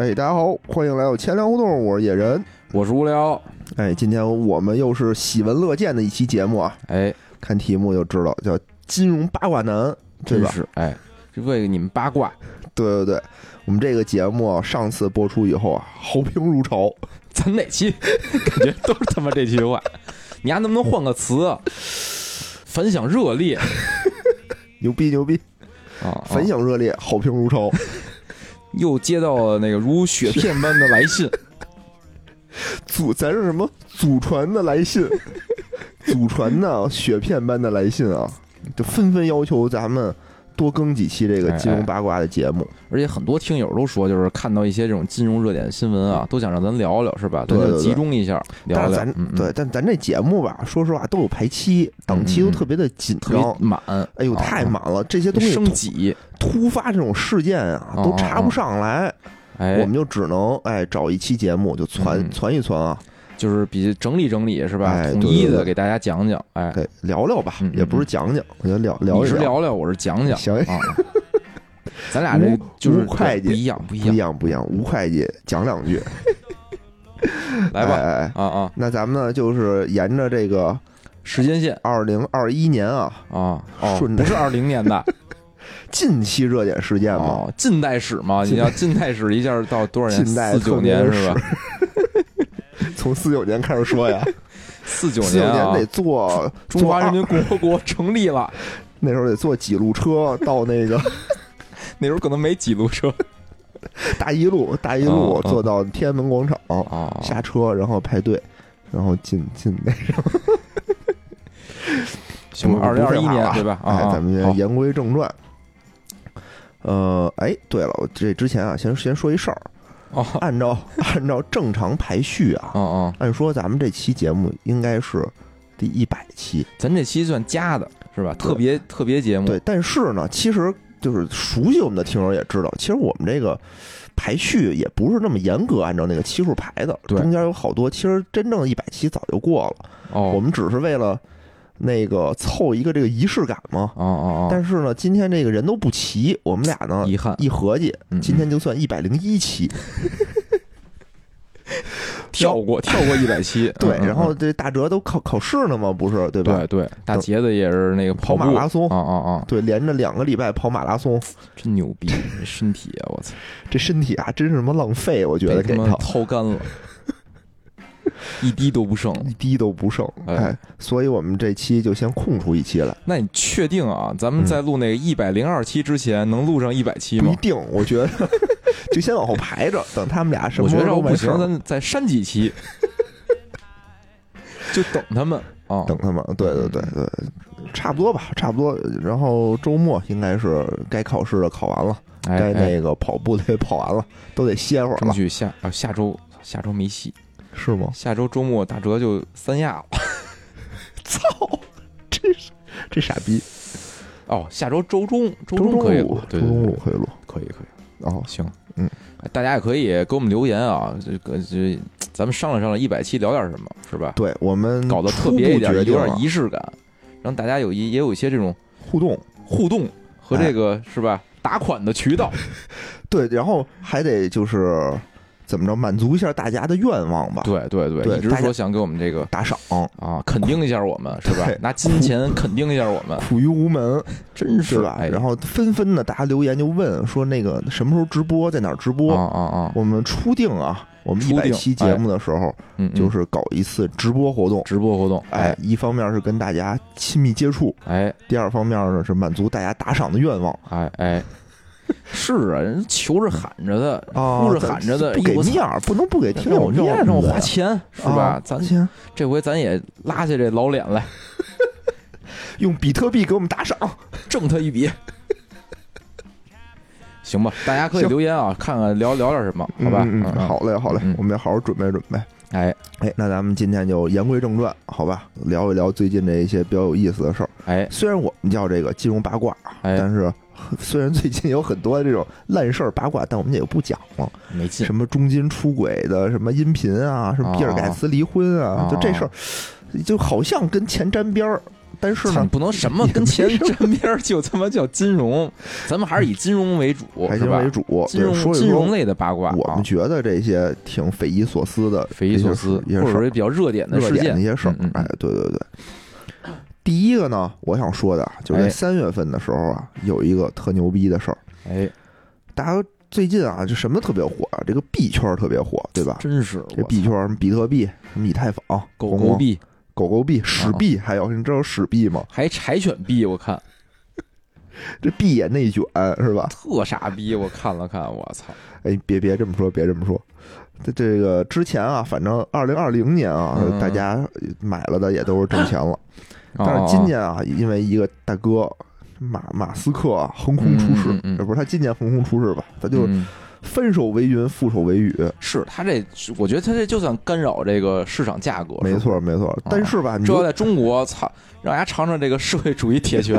哎，大家好，欢迎来到千聊互动，我是野人。我是无聊，哎，今天我们又是喜闻乐见的一期节目啊，哎，看题目就知道叫金融八卦男，对吧？真是，哎，就为你们八卦，对对对，我们这个节目啊上次播出以后啊，好评如潮。咱哪期 感觉都是他妈这句话，你还能不能换个词啊？反响热烈 牛逼牛逼，啊！反响热烈，好评如潮。又接到了那个如雪片般的来信，祖咱是什么？祖传的来信，祖传的雪片般的来信啊，就纷纷要求咱们多更几期这个金融八卦的节目。而且很多听友都说，就是看到一些这种金融热点新闻啊，都想让咱聊聊，是吧？咱就集中一下聊聊。但是咱，嗯嗯。对，但咱这节目吧，说实话都有排期，档期都特别的紧特别张。满，哎呦，啊太满了！这些东西升突级，突发这种事件啊，哦都插不上来，哎，我们就只能哎找一期节目就传嗯。传一传啊，就是比整理整理，是吧？统一的给大家讲讲，哎，给聊聊吧也不是讲讲，我觉得聊聊你是聊聊，我是讲讲，行啊。咱俩这就是会计不一样，不一不一样。不一样。吴会计讲两句，来吧，哎啊啊，那咱们呢就是沿着这个时间线二零二一年啊，啊，哦，顺着不是二零年的 近期热点事件嘛，哦，近代史嘛，你要近代史一下到多少年？近代四九年是吧？从四九年开始说呀，四九四九年啊年得，坐中华人民共和国成立了，那时候得坐几路车到那个 那时候可能没几路车大一路，大一路坐到天安门广场，啊。下车，然后排队，然后进进那什。行吧，二零二一年对吧？啊，哎，啊咱们好言归正传。呃，哎，对了，我这之前啊，先先说一事儿，哦。按照按照正常排序啊，哦哦，按说咱们这期节目应该是第一百期，咱这期算加的是吧？特别特别节目，对，但是呢，其实就是熟悉我们的听友也知道，其实我们这个排序也不是那么严格按照那个期数排的，中间有好多，其实真正一百期早就过了，哦，我们只是为了那个凑一个这个仪式感嘛。哦哦哦，但是呢，今天这个人都不齐，我们俩呢遗憾，一合计，嗯今天就算一百零一期。跳过 跳过一百期，对，然后这大哲都考考试呢嘛，不是对吧？对对，大杰子也是那个跑步。马拉松。啊啊啊，对，连着两个礼拜跑马拉松，真牛逼，这身体啊，我操，这身体啊，真是什么浪费，我觉得给他。掏干了，一滴都不剩。一滴都不剩。哎哎，所以我们这期就先空出一期来。那你确定啊？咱们在录那个一百零二期之前，能录上一百期吗？不一定，我觉得 就先往后排着，等他们俩什么时我觉得不行，咱再删几期，就等他们啊。等他们。对对对对，差不多吧，差不多。然后周末应该是该考试的考完了，该那个跑步的也跑完了，都得歇会儿了，争取下啊下周下周没戏，是吗？下周周末打折就三亚了。操，这是这傻逼！哦，下周周中周周中可以录周中录可以录。可以可以。哦，行，嗯哎，大家也可以给我们留言啊，这个这咱们商量商量，一百期聊点什么，是吧？对我们搞得特别一点，有点仪式感，让大家有一也有一些这种互动，互动和哎这个是吧？打款的渠道，对，然后还得就是怎么着满足一下大家的愿望吧，对对对，一直说想给我们这个打赏，啊肯定一下我们，是吧？对？拿金钱肯定一下我们，苦于无门，真是。是吧？哎。然后纷纷的大家留言就问说那个什么时候直播，在哪儿直播？啊啊啊，我们初定啊，我们一百期节目的时候，就是搞一次直播活动。直播活动，哎哎，一方面是跟大家亲密接触，哎。第二方面呢是满足大家打赏的愿望。哎哎，是啊，人求着喊着的，啊，哭着喊着的，不给面儿，不能不给听我让我让我面子呀花钱是吧啊？咱先这回咱也拉下这老脸来，用比特币给我们打赏，挣他一笔。行吧，大家可以留言啊，看看聊聊点什么，好吧？嗯，嗯好嘞，好嘞嗯，我们也好好准备准备。哎哎，那咱们今天就言归正传，好吧？聊一聊最近这一些比较有意思的事儿。哎虽然我们叫这个金融八卦，哎，但是 虽然最近有很多这种烂事儿八卦，但我们也不讲了。没劲什么中金出轨的，什么音频啊，什么比尔盖茨离婚啊，啊就这事儿，就好像跟钱沾边儿，但是呢，不能什么跟钱沾边儿就他妈叫金融，咱们还是以金融为主，还是为主，金融对说金融类的八卦啊我们，觉得这些挺匪夷所思的，匪夷所思，一些事儿或者说比较热点的热事件点的一些事儿。哎，对对对。第一个呢，我想说的啊就是在哎三月份的时候啊，有一个特牛逼的事儿。哎，大家最近啊，就什么特别火啊？这个币圈儿特别火，对吧？真是这币圈儿什么比特币、什么以太坊、狗狗币，狗狗币、史币，还有你知道史币吗？还柴犬币，我看 这币也内卷是吧？特傻逼，我看了看，我操，哎，别别这么说，别这么说。这这个之前啊，反正二零二零年啊，嗯大家买了的也都是挣钱了。但哦是今年啊，因为一个大哥马马斯克啊横空出世，嗯嗯嗯呃不是他今年横空出世吧？他就嗯。翻手为云，覆手为雨，是他这，我觉得他这就算干扰这个市场价格，没错没错。但是吧，你要在中国，操，让大家尝尝这个社会主义铁拳，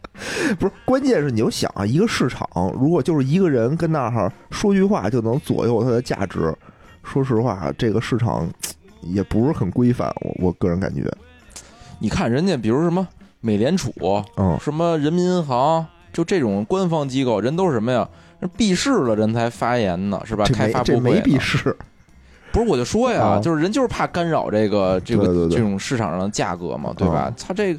不是关键是你就想啊，一个市场如果就是一个人跟那儿说句话就能左右它的价值，说实话，这个市场也不是很规范，我我个人感觉，你看人家，比如什么美联储，嗯，什么人民银行，就这种官方机构，人都是什么呀？人闭市了，人才发言呢，是吧？开发布会呢。必是，不是，我就说呀，啊。就是人就是怕干扰这个这个对对对。这种市场上的价格嘛，对吧？啊？他这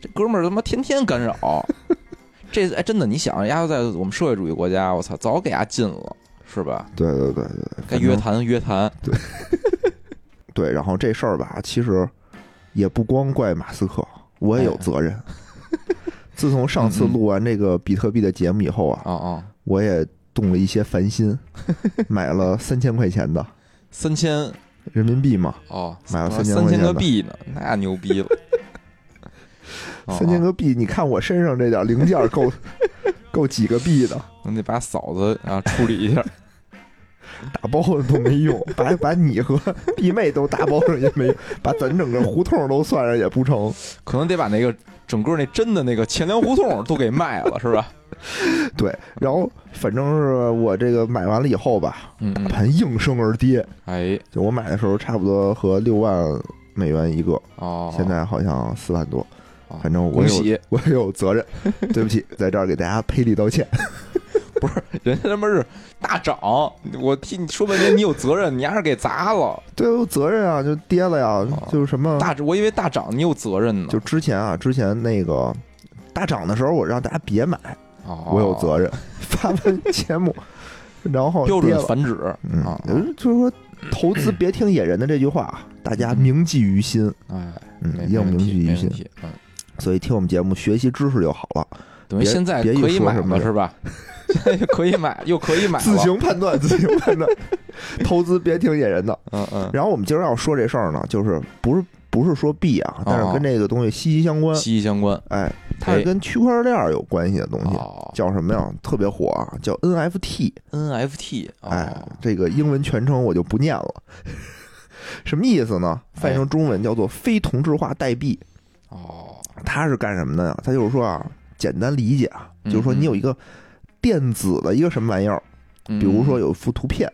这哥们儿他妈天天干扰，这哎真的，你想，丫头在我们社会主义国家，我操，早给丫禁了，是吧？对对对对，该约谈约谈，对，然后这事儿吧，其实也不光怪马斯克，我也有责任。自从上次录完这个比特币的节目以后啊，啊啊，我也动了一些烦心，买了三千块钱的。三千？人民币嘛，哦，买了三3000块千钱的。个币呢，那牛逼了。哦三千个币，你看我身上这点零件够够几个币的，你得把嫂子啊处理一下。打包上都没用，把 把你和弟妹都打包上也没用，把咱整个胡同都算上也不成。可能得把那个整个那真的那个钱粮胡同都给卖了，是吧？对，然后反正是我这个买完了以后吧，盘应声而跌，哎就我买的时候差不多和六万美元一个，哦，现在好像四万多，哦反正我有，我也有责任，对不起，在这儿给大家赔礼道歉。人家他妈是大涨，我替你说半天，你有责任，你还是给砸了。对，我有责任啊，就跌了呀，就是什么，大，我以为大涨你有责任呢。就之前啊，之前那个大涨的时候，我让大家别买，哦我有责任，发完节目，然后标。准反指嗯啊，，就是说，投资别听野人的这句话，大家铭记于心，哎，嗯，一定要铭记于心。嗯，所以听我们节目学习知识就好了，别等于现在可以买说什么了是吧？现在可以买，又可以买。自行判断，自行判断，投资别听野人的。嗯嗯，然后我们今儿要说这事儿呢，就是不是不是说币啊，但是跟这个东西息息相关。息息相关。哎，它是跟区块链儿有关系的东西，哦叫什么呀？特别火啊，叫 NFT。，NFT，哦哎，这个英文全称我就不念了。什么意思呢？翻译成中文叫做非同质化代币。哦，它是干什么的呀？它就是说啊，简单理解啊，嗯就是说你有一个电子的一个什么玩意儿，嗯。比如说有一幅图片，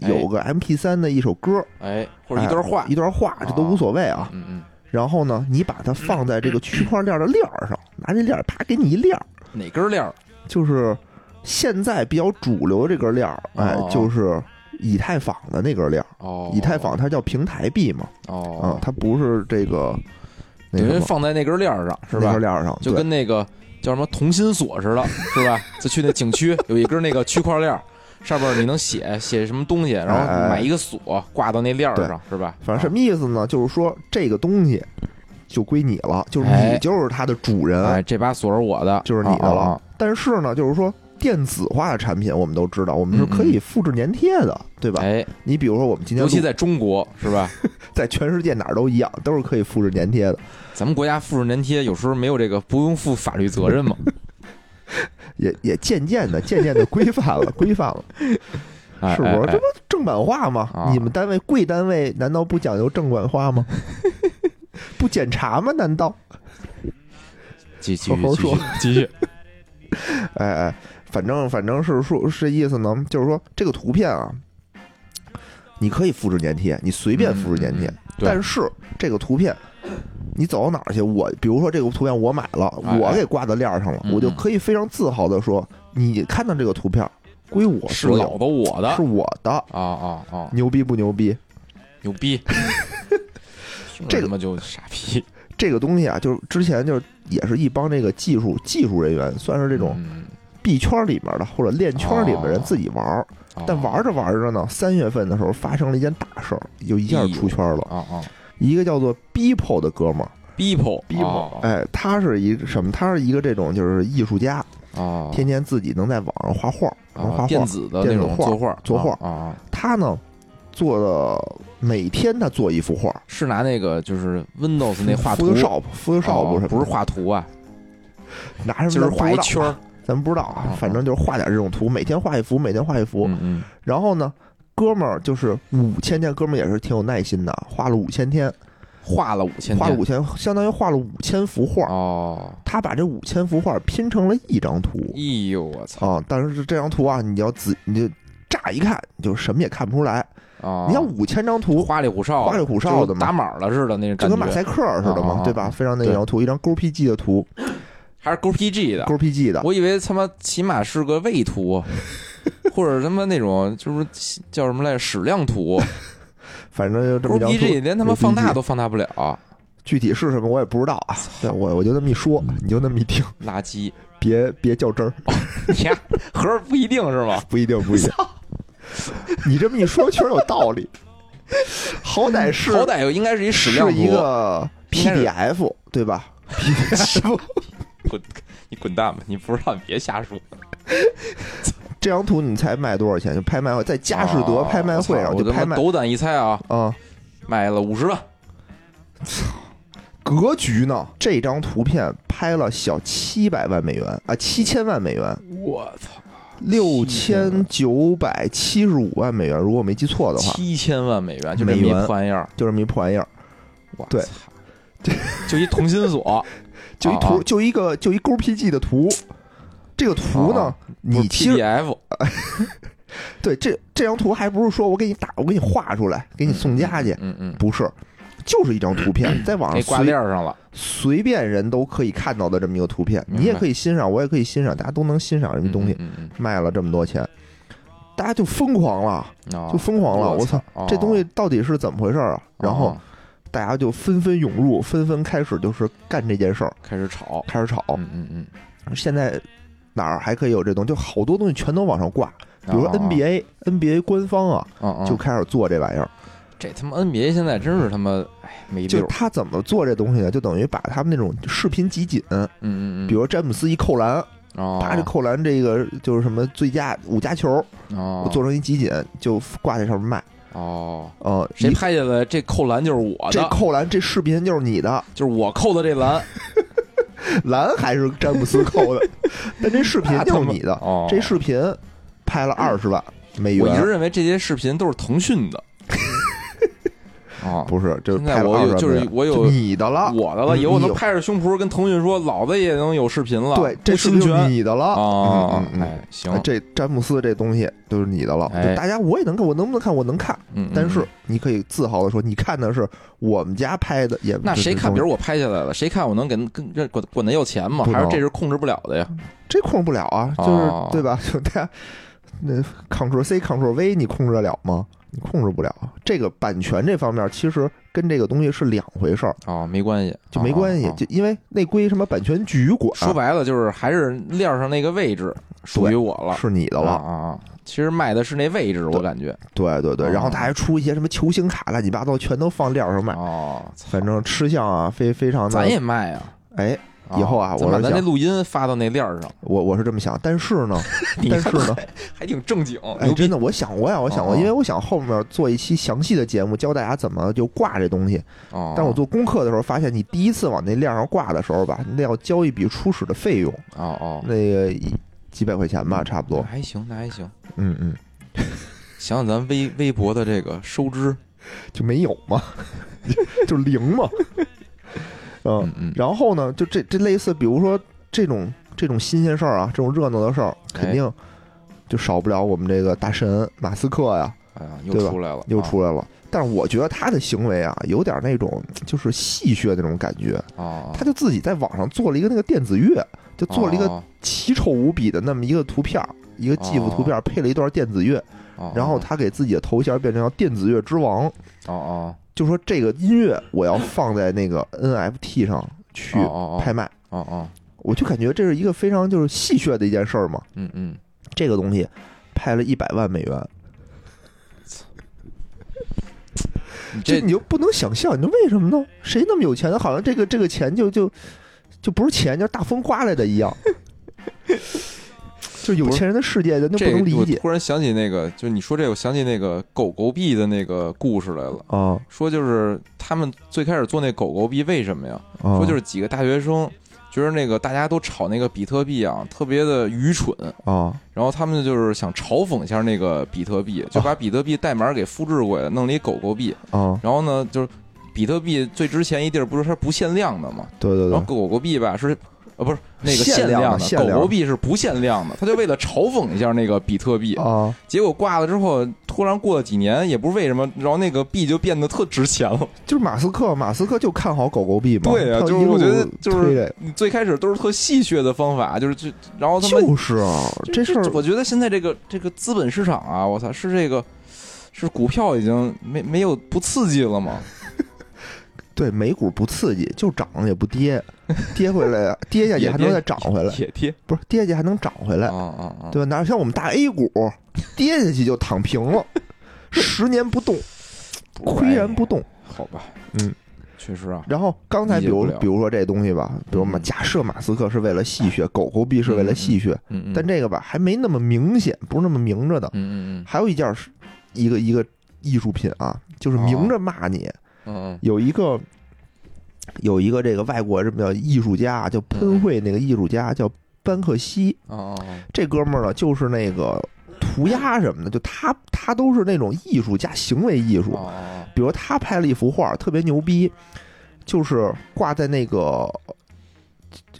哎。有个 MP 三的一首歌，哎，或者一段话。哎，一段话，这都无所谓啊。嗯嗯，然后呢，你把它放在这个区块链的链儿上，拿这链儿啪给你一链儿，哪根链儿？就是现在比较主流这根链儿，哎哦，就是以太坊的那根链儿。哦，以太坊它叫平台币嘛，啊哦，，它不是这个那等于放在那根链儿上是吧？那根？链儿上，就跟那个叫什么同心锁似的，是吧？就去那景区有一根那个区块链，上面你能写写什么东西，然后买一个锁挂到那链上，是吧？反正什么意思呢？就是说这个东西就归你了，就是哎你就是它的主人，哎，这把锁是我的，就是你的了。但是呢，就是说电子化的产品，我们都知道，我们是可以复制粘贴的，对吧？哎，你比如说，我们今天尤其在中国，是吧？在全世界哪儿都一样，都是可以复制粘贴的，咱们国家复制粘贴有时候没有这个不用负法律责任嘛？也也渐渐的、渐渐的规范了，规范了，哎是不是？这不正版化吗？啊你们单位贵单位难道不讲究正版化吗？不检查吗？难道？继继续好好说继续继续，哎哎，反正反正是说是这意思呢，就是说这个图片啊，你可以复制粘贴，你随便复制粘贴，嗯但是这个图片你走到哪儿去，我比如说这个图片我买了，哎我给挂在链儿上了，嗯我就可以非常自豪的说，你看到这个图片归我是老的我的。是我的，啊啊啊，牛逼不牛逼？牛逼！这个他妈就傻逼，这个东西啊，就是之前就是也是一帮这个技术技术人员，算是这种嗯币圈里面的或者链圈里面的人哦自己玩儿，哦。但玩着玩着呢，三月份的时候发生了一件大事儿，就一下出圈了。啊啊一个叫做 Beeple 的哥们儿。Beeple，Beeple，哎，他是一个什么？他是一个这种就是艺术家，啊，天天自己能在网上画画，能画。电子的那电子画种作画作画啊啊，他呢做的每天他做一幅画是拿那个就是 Windows 那画图，Photoshop，Photoshop 不是画图啊，拿什就是么画一圈儿，咱不知道啊啊，反正就是画点这种图，每天画一幅，每天画一幅。嗯嗯然后呢，哥们儿就是五千天，哥们儿也是挺有耐心的，画了五千天，画了五千天画了五千，相当于画了五千幅画。哦，他把这五千幅画拼成了一张图哎呦我操啊！但是这张图啊，你要仔你就乍一看就什么也看不出来。啊！你像五千张图，花里胡哨，花里胡哨的嘛打码了似的那种，就跟马赛克似的嘛，啊对吧？非常那张图，一张勾 PG 的图，还是勾 PG 的，勾 PG 的，我以为他妈起码是个位图，或者他妈那种就是叫什么来着矢量图，反正就这么勾。PG 连他妈放大都放大不了，具体是什么我也不知道啊。对，我我就那么一说，你就那么一听，垃圾。别别较真儿，你呀，合着不一定是吗？不一定不一定。你这么一说，确实有道理。好歹是好歹应该是一矢量图。是一个 PDF 对吧？PDF 滚，你滚蛋吧！你不知道你别瞎说。这张图你猜卖多少钱？就拍卖会，在佳士得拍卖会上哦我就拍卖妈斗胆一猜啊，啊，卖了五十万。操格局呢？这张图片拍了小七百万美元啊，七千万美元，我操，六千九百七十五万美元，如果我没记错的话，七千万美元，就这么一破玩意儿。就这么一破玩意儿，对我操，就一同心锁，就一图，啊就一个就一勾 PG 的图。这个图呢，啊你其实 PDF 对这这张图还不是说我给你打，我给你画出来，给你送家去，嗯嗯，不是，就是一张图片，在网上挂链上了。随便人都可以看到的这么一个图片，你也可以欣赏，我也可以欣赏，大家都能欣赏这么东西，卖了这么多钱，大家就疯狂了，就疯狂了，我操，哦这东西到底是怎么回事啊？然后哦大家就纷纷涌入，纷纷开始就是干这件事儿，开始炒，开始炒。嗯嗯嗯，现在哪儿还可以有这东西？就好多东西全都往上挂，比如说哦 NBA，NBA 官方啊就开始做这玩意儿。这他妈 NBA 现在真是他妈哎没就他怎么做这东西呢？就等于把他们那种视频集锦，嗯嗯嗯，比如詹姆斯一扣篮，哦，他这扣篮这个就是什么最佳五佳球，做成一集锦就挂在上面卖。哦，呃，谁拍下来这扣篮就是我这的，扣篮这视频就是你的，就是我扣的这篮，篮还是詹姆斯扣的，但这视频就是你的。哦，这视频拍了二十万美元，我一直认为这些视频都是腾讯的。哦，不是，这现在我有就是我有你的了，我的了，以后能拍着胸脯跟腾讯说，老子也能有视频了。对，这不视频就是你的了。哦嗯，嗯嗯哎，行啊，这詹姆斯这东西就是你的了，大家我也能看，我能不能看？我能看，嗯，但是嗯你可以自豪的说，你看的是我们家拍的，也那谁看？比如如我拍下来了，谁看我能给跟这管管他要钱吗？还是这是控制不了的呀？这控制不了啊，就是、哦对吧？就大家那 Ctrl C Ctrl V 你控制得了吗？你控制不了。这个版权这方面其实跟这个东西是两回事儿，哦，没关系，就没关系，就因为那归什么版权局管，说白了就是还是链上那个位置属于我了，是你的了。啊啊啊！其实卖的是那位置，我感觉对对对，哦然后他还出一些什么球星卡，乱七八糟，全都放链上卖。哦，反正吃相啊，非非常的咱也卖啊。哎，以后啊我把我咱那录音发到那链儿上，我我是这么想，但是呢，但是呢，还挺正经，哎，真的，我想过呀，我想过，哦因为我想后面做一期详细的节目，教大家怎么就挂这东西。哦。但我做功课的时候发现，你第一次往那链上挂的时候吧，那要交一笔初始的费用，哦哦，那个几百块钱吧，差不多。还行，那还行。嗯嗯，想想咱微微博的这个收支，就没有嘛，就零嘛。嗯嗯，嗯，然后呢，就这这类似，比如说这种这种新鲜事儿啊，这种热闹的事儿，哎。肯定就少不了我们这个大神马斯克呀，哎呀，又对吧？出来了，又啊。出来了。但是我觉得他的行为啊，有点那种就是戏谑那种感觉。哦，他就自己在网上做了一个那个电子乐，就做了一个哦奇丑无比的那么一个图片儿，一个 GIF 图片，配了一段电子乐，哦然后他给自己的头衔变成叫电子乐之王，哦哦就说这个音乐我要放在那个 NFT 上去拍卖。哦哦，我就感觉这是一个非常就是戏谑的一件事儿嘛。嗯嗯，这个东西拍了一百万美元，你这这你就不能想象，你说为什么呢？谁那么有钱呢？好像这个这个钱就就就不是钱，就是大风刮来的一样。就有钱人的世界，人就这不能理解我突然想起那个，就你说这个，我想起那个狗狗币的那个故事来了。啊说就是他们最开始做那狗狗币，为什么呀？啊！说就是几个大学生觉得那个大家都炒那个比特币啊，特别的愚蠢，啊然后他们就是想嘲讽一下那个比特币，就把比特币代码给复制过来，弄了一狗狗币。啊！然后呢，就是比特币最值钱一地儿不是它不限量的嘛？对对对，然后狗狗币吧是。呃，不是那个限量的狗狗币是不限量的，他就为了嘲讽一下那个比特币，啊，结果挂了之后，突然过了几年，也不是为什么，然后那个币就变得特值钱了。就是马斯克，马斯克就看好狗狗币嘛。对啊就是我觉得就是你最开始都是特戏谑的方法，就是就然后他们就是啊，这事儿我觉得现在这个这个资本市场啊，我操，是这个是股票已经没没有不刺激了吗？对美股不刺激，就涨也不跌，跌回来跌下去还能再涨回来，铁贴不是跌下去还能涨回来啊，啊啊！对吧？哪像我们大 A 股跌下去就躺平了，十年不动，岿然不动。好吧，嗯，确实啊，然后刚才比如比如说这东西吧，比如马嗯假设马斯克是为了戏谑，狗狗币是为了戏谑，嗯嗯，但这个吧还没那么明显，不是那么明着的。嗯嗯还有一件是一个一个艺术品啊，就是明着骂你。嗯嗯有一个有一个这个外国什么叫艺术家，叫喷绘那个艺术家叫班克西，这哥们儿呢就是那个涂鸦什么的，就他他都是那种艺术加行为艺术。比如他拍了一幅画特别牛逼，就是挂在那个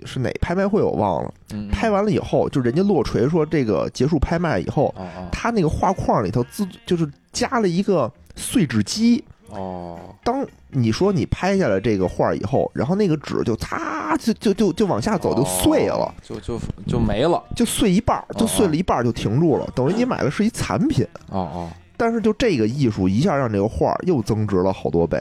是哪拍卖会我忘了，嗯，拍完了以后就人家落锤说这个结束拍卖以后，他那个画框里头自就是加了一个碎纸机。哦当你说你拍下来这个画以后，然后那个纸就擦就就就就往下走，就碎了，哦就就就没了。就碎一半儿，就碎了一半儿就停住了，等于你买的是一残品。哦哦但是就这个艺术一下让这个画儿又增值了好多倍。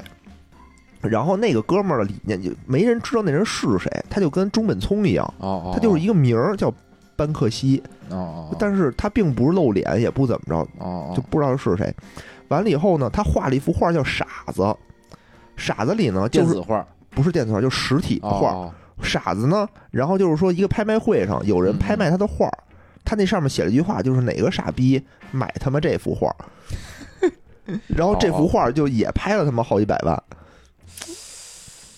然后那个哥们儿的理念就没人知道那人是谁，他就跟中本聪一样，哦哦，他就是一个名儿叫班克西，哦哦，但是他并不是露脸，也不怎么着，哦就不知道是谁。完了以后呢，他画了一幅画叫《傻子》，傻子里呢就是电子画。不是电子画，就是实体的画。哦。傻子呢，然后就是说一个拍卖会上有人拍卖他的画儿，他那上面写了一句话，就是哪个傻逼买他妈这幅画，然后这幅画就也拍了他妈好几百万。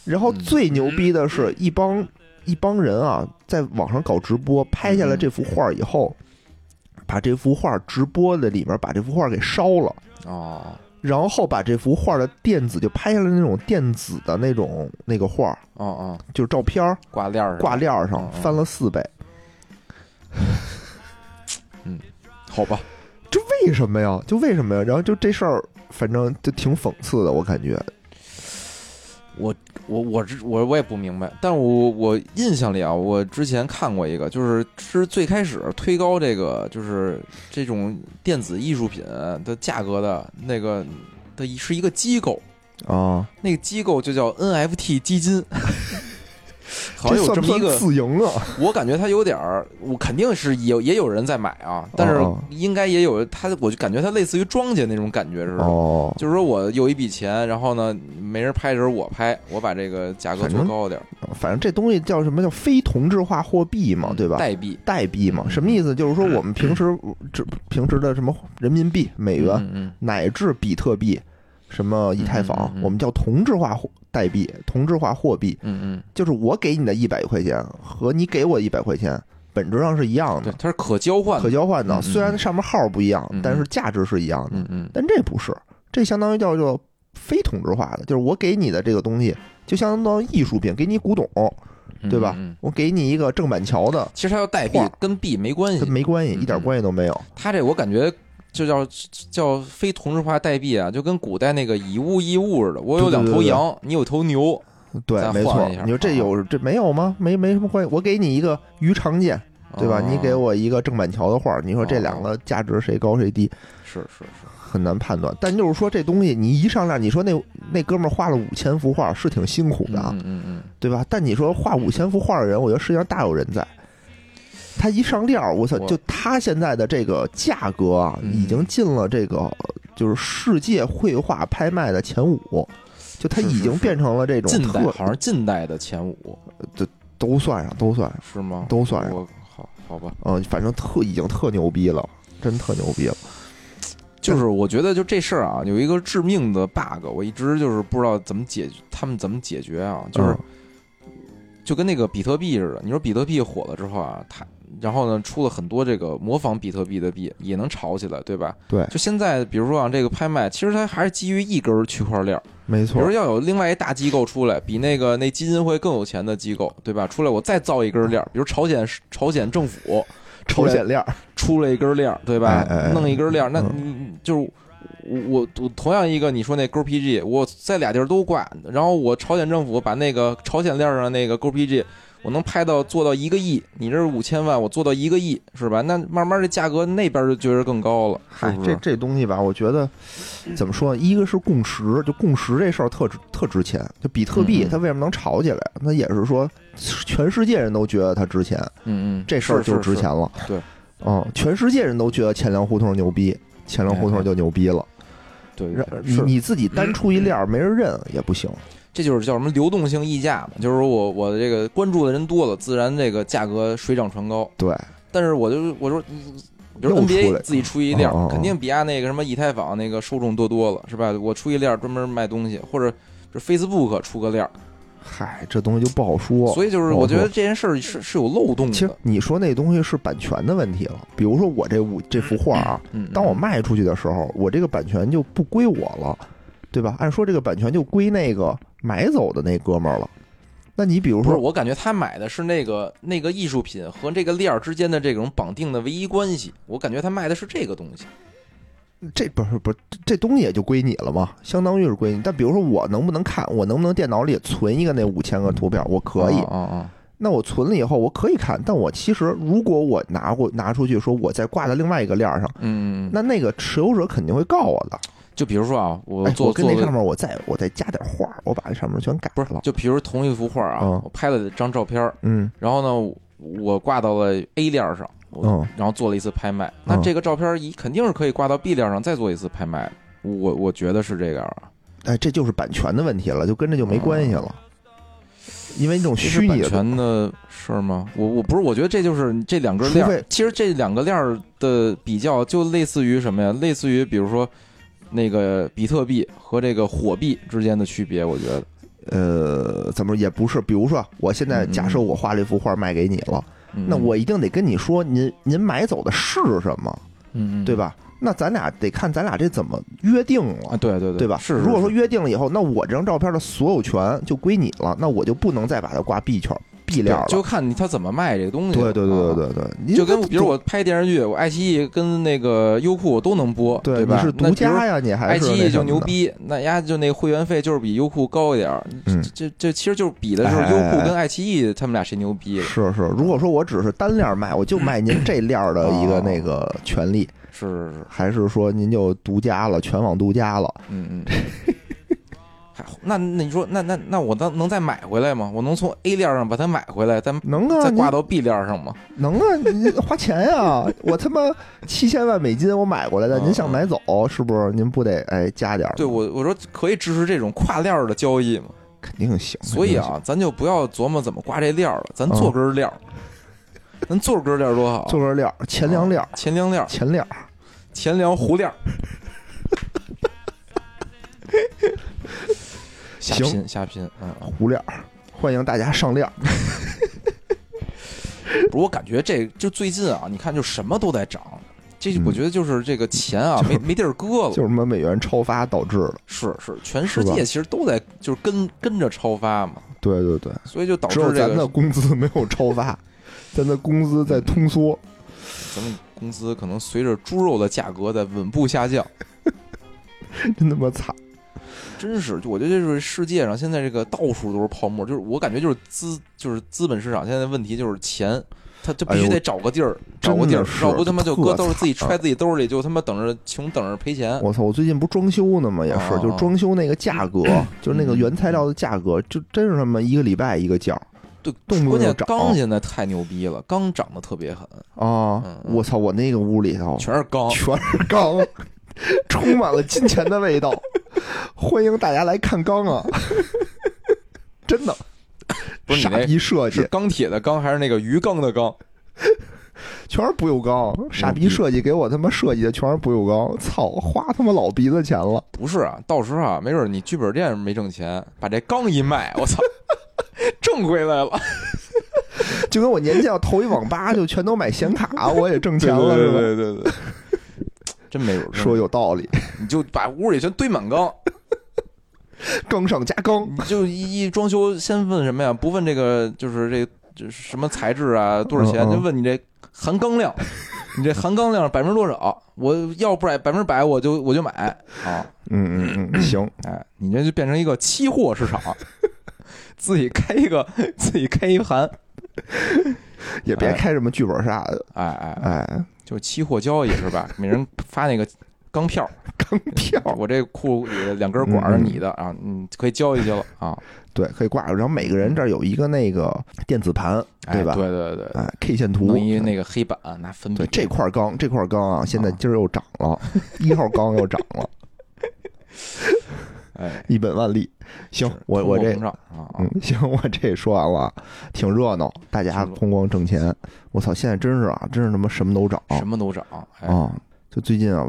然后最牛逼的是一帮一帮人啊，在网上搞直播，拍下来这幅画以后，把这幅画直播的里面把这幅画给烧了。哦然后把这幅画的电子就拍下来那种电子的那种那个画儿，哦哦，就是照片儿挂链儿上挂链儿上翻了四倍，嗯好吧，这为什么呀？就为什么呀？然后就这事儿，反正就挺讽刺的，我感觉。我我我之我我也不明白，但我我印象里啊，我之前看过一个，就是是最开始推高这个就是这种电子艺术品的价格的那个的一是一个机构，啊，那个机构就叫 NFT 基金，好像有这么一个，自营啊？我感觉它有点儿，我肯定是有也有人在买啊，但是哦应该也有他，我就感觉它类似于庄家那种感觉似的。哦，就是说我有一笔钱，然后呢，没人拍的时候我拍，我把这个价格做高点儿，反正这东西叫什么叫非同质化货币嘛，对吧？代币、代币嘛，嗯什么意思？就是说我们平时这平时的什么人民币、美元嗯嗯乃至比特币、什么以太坊嗯嗯，嗯我们叫同质化货代币、同质化货币，嗯嗯，就是我给你的一百块钱和你给我一百块钱，本质上是一样的，，对它是可交换的，可交换的。虽然上面号不一样但是价值是一样的。嗯嗯但这不是，这相当于叫做非同质化的，就是我给你的这个东西，就相当于艺术品，给你古董，嗯，对吧我给你一个郑板桥的，其实它要代币跟币没关系跟，没关系，嗯一点关系都没有。它这我感觉就叫叫非同质化代币啊，就跟古代那个以物易物似的。我有两头对对对对羊，你有头牛，对，没错。你说这有这没有吗？没没什么关系。我给你一个鱼肠剑，对吧？哦你给我一个郑板桥的画，你说这两个价值谁高谁低，是是是，很难判断。但就是说这东西，你一上链，你说那那哥们儿画了五千幅画，是挺辛苦的啊，嗯嗯嗯，对吧？但你说画五千幅画的人，我觉得世界上大有人在。他一上链儿，我操！就他现在的这个价格啊，嗯已经进了这个就是世界绘画拍卖的前五，就他已经变成了这种近代好像近代的前五都算上，都算上。是吗？都算上好好吧，嗯，反正特已经特牛逼了，真特牛逼了。就是我觉得就这事儿啊，有一个致命的 bug，我一直就是不知道怎么解决，他们怎么解决啊？就是嗯就跟那个比特币似的，你说比特币火了之后啊，它然后呢出了很多这个模仿比特币的币，也能炒起来，对吧？对就现在比如说啊，这个拍卖，其实它还是基于一根区块链儿，没错比如，要有另外一大机构出来，比那个那基金会更有钱的机构，对吧？出来我再造一根链儿，比如朝鲜朝鲜政府朝鲜链儿，出了一根链儿，对吧？哎哎哎弄一根链儿，那嗯你你就是我我我同样一个你说那勾 PG，我在俩地儿都挂，然后我朝鲜政府把那个朝鲜链儿上那个勾 PG，我能拍到做到一个亿，你这是五千万，我做到一个亿，是吧？那慢慢这价格那边就觉得更高了，是嗨，这？这东西吧，我觉得怎么说呢？一个是共识，就共识这事儿特值特值钱。就比特币它为什么能炒起来？那也是说全世界人都觉得它值钱，嗯嗯，这事儿就值钱了。对，嗯，全世界人都觉得钱粮胡同牛逼，钱粮胡同就牛逼了。对，你你自己单出一 链儿，没人认也不行。这就是叫什么流动性溢价嘛，就是说我我这个关注的人多了，自然这个价格水涨船高。对，但是我就我说，嗯比如 NBA 自己出一链肯定比亚那个什么以太坊那个受众多多了，是吧？我出一链儿专门卖东西，或者就 Facebook 出个链儿，嗨，这东西就不好说。所以就是我觉得这件事儿是是有漏洞的。其实你说那东西是版权的问题了。比如说我这五这幅画啊，嗯，当我嗯卖出去的时候，我这个版权就不归我了，对吧？按说这个版权就归那个买走的那哥们儿了。那你比如不是，说，我感觉他买的是那个那个艺术品和这个链儿之间的这种绑定的唯一关系，我感觉他卖的是这个东西。这不是不是这东西也就归你了嘛，相当于是归你。但比如说我能不能看，我能不能电脑里存一个那五千个图片？我可以。啊啊那我存了以后，我可以看，但我其实如果我拿过拿出去说我再挂在另外一个链儿上，嗯，嗯，那那个持有者肯定会告我的。就比如说啊，我哎，做跟那上面我再我再加点画儿，我把这上面全改了。不是就比如同一幅画啊，嗯我拍了张照片，嗯然后呢，我挂到了 A 链上，嗯，然后做了一次拍卖。那嗯这个照片一肯定是可以挂到 B 链上再做一次拍卖的。我我觉得是这样啊，哎，这就是版权的问题了，就跟这就没关系了。因为这种虚拟的权的事儿吗？我我不是，我觉得这就是这两根链儿。其实这两个链儿的比较，就类似于什么呀？类似于比如说那个比特币和这个火币之间的区别，我觉得。呃，怎么也不是？比如说，我现在假设我画了一幅画卖给你了，嗯那我一定得跟你说，您您买走的是什么，对吧？那咱俩得看咱俩这怎么约定啊，了，对对对吧？是，是如果说约定了以后，那我这张照片的所有权就归你了，那我就不能再把它挂币圈 B 链了。就看你他怎么卖这个东西。对对对啊对对对，你就跟比如我拍电视剧，我爱奇艺跟那个优酷我都能播，吧？对你是独家呀，你还是爱奇艺就牛逼，那丫就那会员费就是比优酷高一点儿。嗯这这这其实就是比的就是优酷跟爱奇艺他们俩谁牛逼。是是。如果说我只是单链卖，我就卖您这链儿的一个哦那个权利，是是是，还是说您就独家了，全网独家了？嗯嗯。还那那你说那那那我能能再买回来吗？我能从 A 链上把它买回来，再能啊，再挂到 B 链上吗？能啊，你花钱呀！我他妈七千万美金我买过来的，嗯您想买走是不是？您不得哎加点儿？对我我说可以支持这种跨链的交易吗？肯定行。所以啊，咱就不要琢磨怎么挂这链了，咱做根链儿，咱做根链儿多好，。做根链儿，前梁链儿，前梁链儿、前链儿，前梁胡链儿，瞎行拼瞎拼，嗯，嗯胡链儿，欢迎大家上链儿。不是我感觉这就最近啊，你看就什么都在涨，这嗯我觉得就是这个钱啊 就是没没地儿搁了，就是什么美元超发导致的。是是，全世界其实都在就是跟跟着超发嘛，对对对，所以就导致、这个咱的致这个工资没有超发，咱的工资在通缩。咱们工资可能随着猪肉的价格在稳步下降。真他妈惨！真是，就我觉得就是世界上现在这个到处都是泡沫，就是我感觉就是资就是资本市场现在问题就是钱，他就必须得找个地儿，找个地儿，要不他妈就搁兜自己揣自己兜里，就他妈等着穷等着赔钱。我操！我最近不装修呢吗？也是，就是装修那个价格，就是那个原材料的价格，就真是他妈一个礼拜一个价。对，动不动钢现在太牛逼了，钢涨得特别狠啊！我操！我那个屋里头全是钢，全是钢，充满了金钱的味道。欢迎大家来看钢啊！真的，不是傻逼设计，是钢铁的钢还是那个鱼缸的缸？全是不锈钢，傻逼设计给我他妈设计的全是不锈钢，操，花他妈老鼻子钱了。不是啊，到时候啊，没准你剧本店没挣钱，把这钢一卖，我操！挣回来了，就跟我年前要投一网吧，就全都买显卡，我也挣钱了，是吧？对对对，真没有说有道理。你就把屋里全堆满钢，钢上加钢。你就一一装修，先问什么呀？不问这个，就是这什么材质啊，多少钱？就问你这含钢量，你这含钢量百分之多少？我要不百百分之百，我就我就买啊。嗯嗯嗯，行。哎，你这就变成一个期货市场。自己开一个，自己开一盘，也别开什么剧本啥的，哎哎哎，就期货交易是吧？每人发那个钢票，钢票，我这库里两根管是你的啊，你可以交易去了啊。对，可以挂上。然后每个人这儿有一个那个电子盘，对吧？对对对，哎，K 线图，弄一那个黑板拿分。对。这块钢，这块钢啊，现在今儿又涨了，一号钢又涨了。哎，一本万利，行，我我这啊嗯，行，我这说完了，挺热闹，大家咣咣挣钱。我操，现在真是啊，真是他妈什么都涨，什么都涨啊！就最近啊，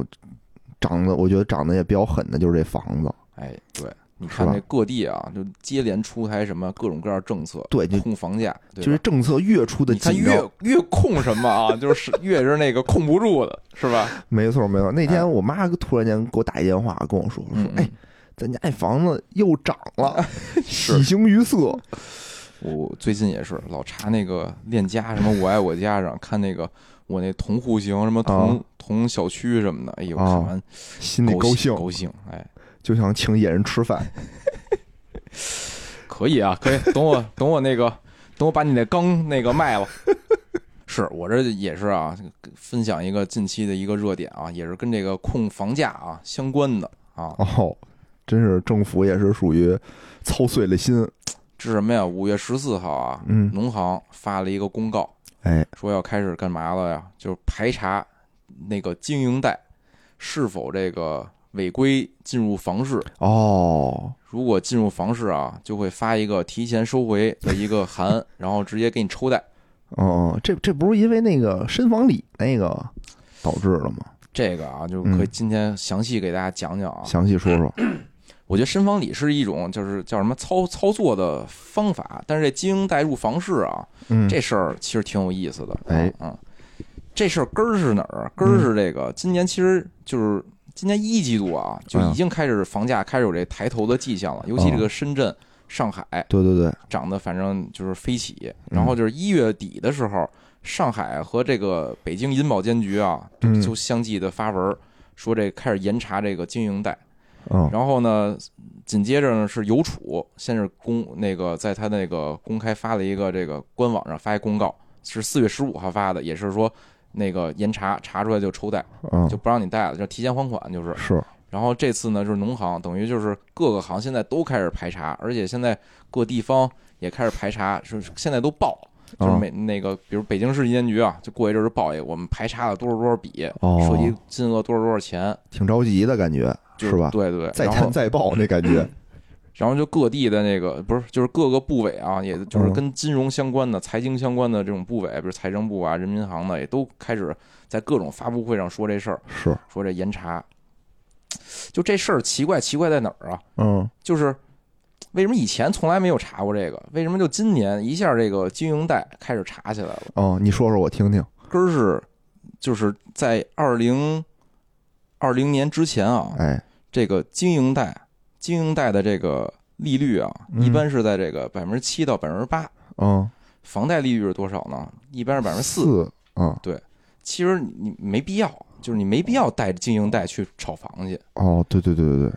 涨的，我觉得涨的也比较狠的，就是这房子。哎，对，你看那各地啊，就接连出台什么各种各样政策，对，控房价，就是政策越出的紧，越越控什么啊，就是越是那个控不住的，是吧？没错，没错。那天我妈突然间给我打一电话，跟我说说，哎。咱家那房子又涨了，喜形于色。我最近也是老查那个链家什么我爱我家上看那个我那同户型什么同同小区什么的，哎呦，看完心里高兴高兴，哎，就想请野人吃饭。可以啊，可以。等我等我那个等我把你那缸那个卖了。是我这也是啊，分享一个近期的一个热点啊，也是跟这个控房价啊相关的啊。哦。真是政府也是属于操碎了心，是什么呀？五月十四号啊，嗯，农行发了一个公告，哎，说要开始干嘛了呀？就是排查那个经营贷是否这个违规进入房市哦。如果进入房市啊，就会发一个提前收回的一个函，然后直接给你抽贷。哦，这这不是因为那个深房里那个导致了吗？这个啊，就可以今天详细给大家讲讲啊，详细说说。我觉得深房里是一种就是叫什么操操作的方法，但是这经营贷入房市啊，这事儿其实挺有意思的。哎，嗯，这事儿根儿是哪儿？根儿是这个今年其实就是今年一季度啊，就已经开始房价开始有这抬头的迹象了，尤其这个深圳、上海，对对对，涨得反正就是飞起。然后就是一月底的时候，上海和这个北京银保监局啊，就相继的发文说这开始严查这个经营贷。然后呢，紧接着呢是邮储，先是公那个在他那个公开发了一个这个官网上发一公告，是四月十五号发的，也是说那个严查查出来就抽贷，就不让你贷了，就提前还款就是。是。然后这次呢就是农行，等于就是各个行现在都开始排查，而且现在各地方也开始排查，是现在都报，就是每那个比如北京市银监局啊，就过一阵就报一个，我们排查了多少多少笔，涉及金额多少多少钱，挺着急的感觉。是吧？对对对，再谈再报那感觉。然后就各地的那个不是，就是各个部委啊，也就是跟金融相关的、财经相关的这种部委，比如财政部啊、人民银行的，也都开始在各种发布会上说这事儿，是说这严查。就这事儿奇怪，奇怪在哪儿啊？嗯，就是为什么以前从来没有查过这个？为什么就今年一下这个经营贷开始查起来了？哦，你说说我听听。根儿是就是在二零二零年之前啊，哎。这个经营贷，经营贷的这个利率啊，一般是在这个百分之七到百分之八。嗯，房贷利率是多少呢？一般是百分之四。嗯，对。其实你你没必要，就是你没必要带着经营贷去炒房去，哦，对对对对对，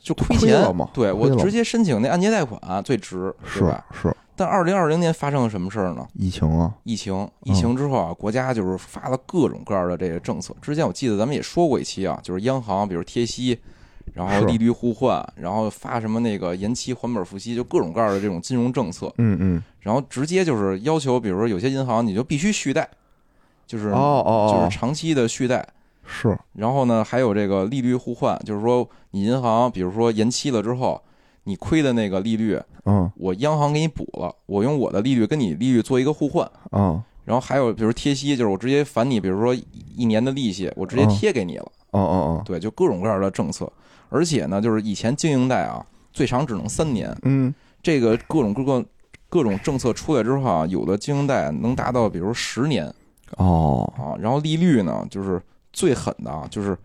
就亏钱嘛对我直接申请那按揭贷款最值，是吧？是但二零二零年发生了什么事儿呢？疫情啊，疫情，疫情之后啊，国家就是发了各种各样的这个政策。之前我记得咱们也说过一期啊，就是央行比如贴息，然后利率互换，然后发什么那个延期还本付息，就各种各样的这种金融政策。嗯嗯，然后直接就是要求，比如说有些银行你就必须续贷，就是哦哦哦，就是长期的续贷。是。然后呢，还有这个利率互换，就是说你银行比如说延期了之后，你亏的那个利率，嗯。我央行给你补了，我用我的利率跟你利率做一个互换。嗯。然后还有比如贴息，就是我直接返你，比如说一年的利息，我直接嗯。贴给你了。哦哦哦，对，就各种各样的政策，而且呢，就是以前经营贷啊，最长只能三年，嗯。这个各种各个各种政策出来之后啊，有的经营贷能达到比如十年。哦。啊，然后利率呢，就是最狠的啊，就是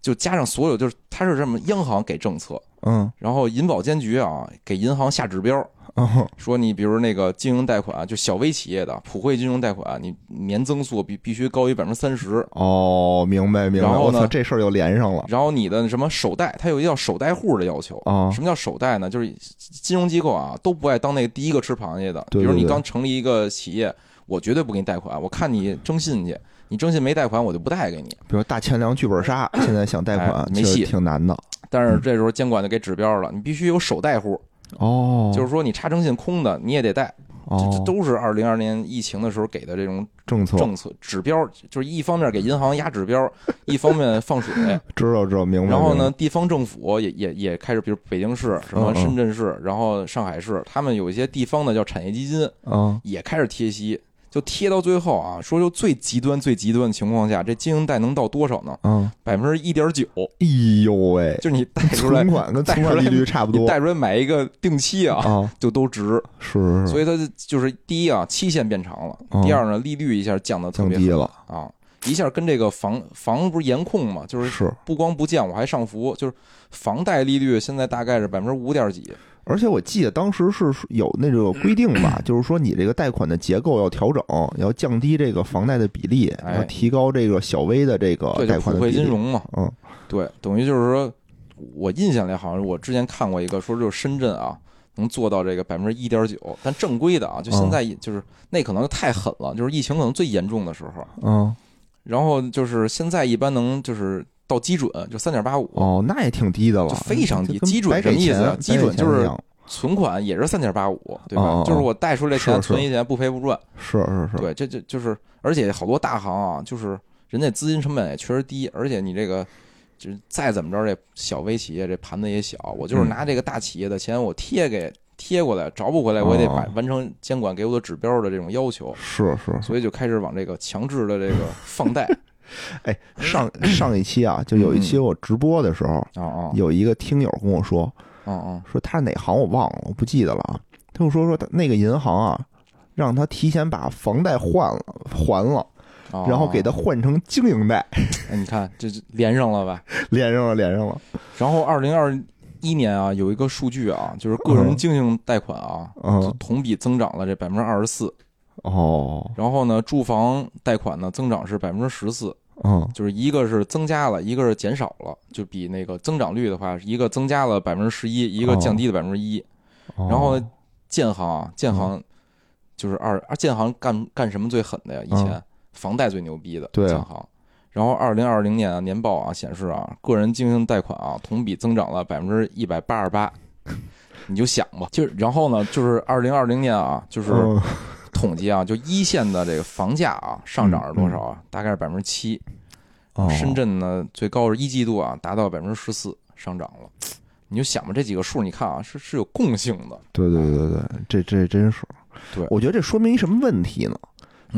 就加上所有，就是它是这么央行给政策，嗯然后银保监局啊给银行下指标，哦 说你比如那个经营贷款，就小微企业的普惠金融贷款，你年增速必必须高于百分之三十。哦，明白明白，然后呢，这事儿又连上了然后你的什么首贷，它有一个叫首贷户的要求。啊什么叫首贷呢？就是金融机构啊都不爱当那个第一个吃螃蟹的。比如你刚成立一个企业，我绝对不给你贷款，我看你征信去，你征信没贷款，我就不贷给你。比如大钱粮剧本杀，现在想贷款哎没戏挺难的但是这时候监管就给指标了，你必须有首贷户，哦，就是说你查征信空的你也得贷。哦都是二零二年疫情的时候给的这种政策政策指标，就是一方面给银行压指标，一方面放水。知道知道明白。然后呢，地方政府也也也开始，比如北京市、什么嗯嗯深圳市，然后上海市，他们有一些地方的叫产业基金，啊也开始贴息，就贴到最后啊，说就最极端、最极端的情况下，这经营贷能到多少呢？嗯，百分之一点九，哎呦喂，就是你贷出来存，款跟存款利率差不多你贷出来买一个定期啊，啊，就都值。是是是，所以它就是第一啊，期限变长了；嗯第二呢，利率一下降的特别低了，啊，一下跟这个房房不是严控嘛，就是是，不光不降，我还上浮，就是房贷利率现在大概是百分之五点几，而且我记得当时是有那个规定吧，就是说你这个贷款的结构要调整，要降低这个房贷的比例，哎。要提高这个小微的这个对，贷款的比例。金融嘛，嗯。对，等于就是说，我印象里好像我之前看过一个，说就是深圳啊。能做到这个百分之一点九，但正规的啊，就现在就是那可能太狠了，就是疫情可能最严重的时候，嗯，然后就是现在一般能就是到基准就三点八五，哦，那也挺低的了，就非常低基准什么意思钱基准就是存款也是三点八五，对吧？就是我贷出来钱存一钱不赔不赚，是是是，对，这这就是，而且好多大行啊，就是人家资金成本也确实低，而且你这个就是再怎么着，这小微企业这盘子也小，我就是嗯。拿这个大企业的钱我贴给贴过来，找不回来，我也得把完完成监管给我的指标的这种要求，是是是。所以就开始往这个强制的这个放贷 哎，上上一期啊，就有一期我直播的时候，啊啊有一个听友跟我说，啊啊说他是哪行我忘了，我不记得了啊。他就说说他那个银行啊，让他提前把房贷换了还了，啊！然后给他换成经营贷，哎，你看这就连上了吧？连上了连上了。然后二零二一年啊，有一个数据啊，就是个人嗯经营贷款啊，嗯同比增长了这百分之二十四。哦然后呢，住房贷款呢增长是百分之十四，嗯就是一个是增加了，一个是减少了，就比那个增长率的话，一个增加了百分之十一，一个降低了百分之一。哦然后，建行啊，建行就是二，啊建行干干什么最狠的呀？以前房贷最牛逼的，建行。然后二零二零年啊年报啊显示啊，个人经营贷款啊同比增长了百分之一百八十八。你就想吧，就是然后呢，就是二零二零年啊，就是嗯统计啊，就一线的这个房价啊上涨是多少啊？大概是百分之七。哦深圳呢最高是一季度啊达到百分之十四上涨了。你就想吧，这几个数你看啊是是有共性的，对对对对，这这真是。对我觉得这说明一什么问题呢？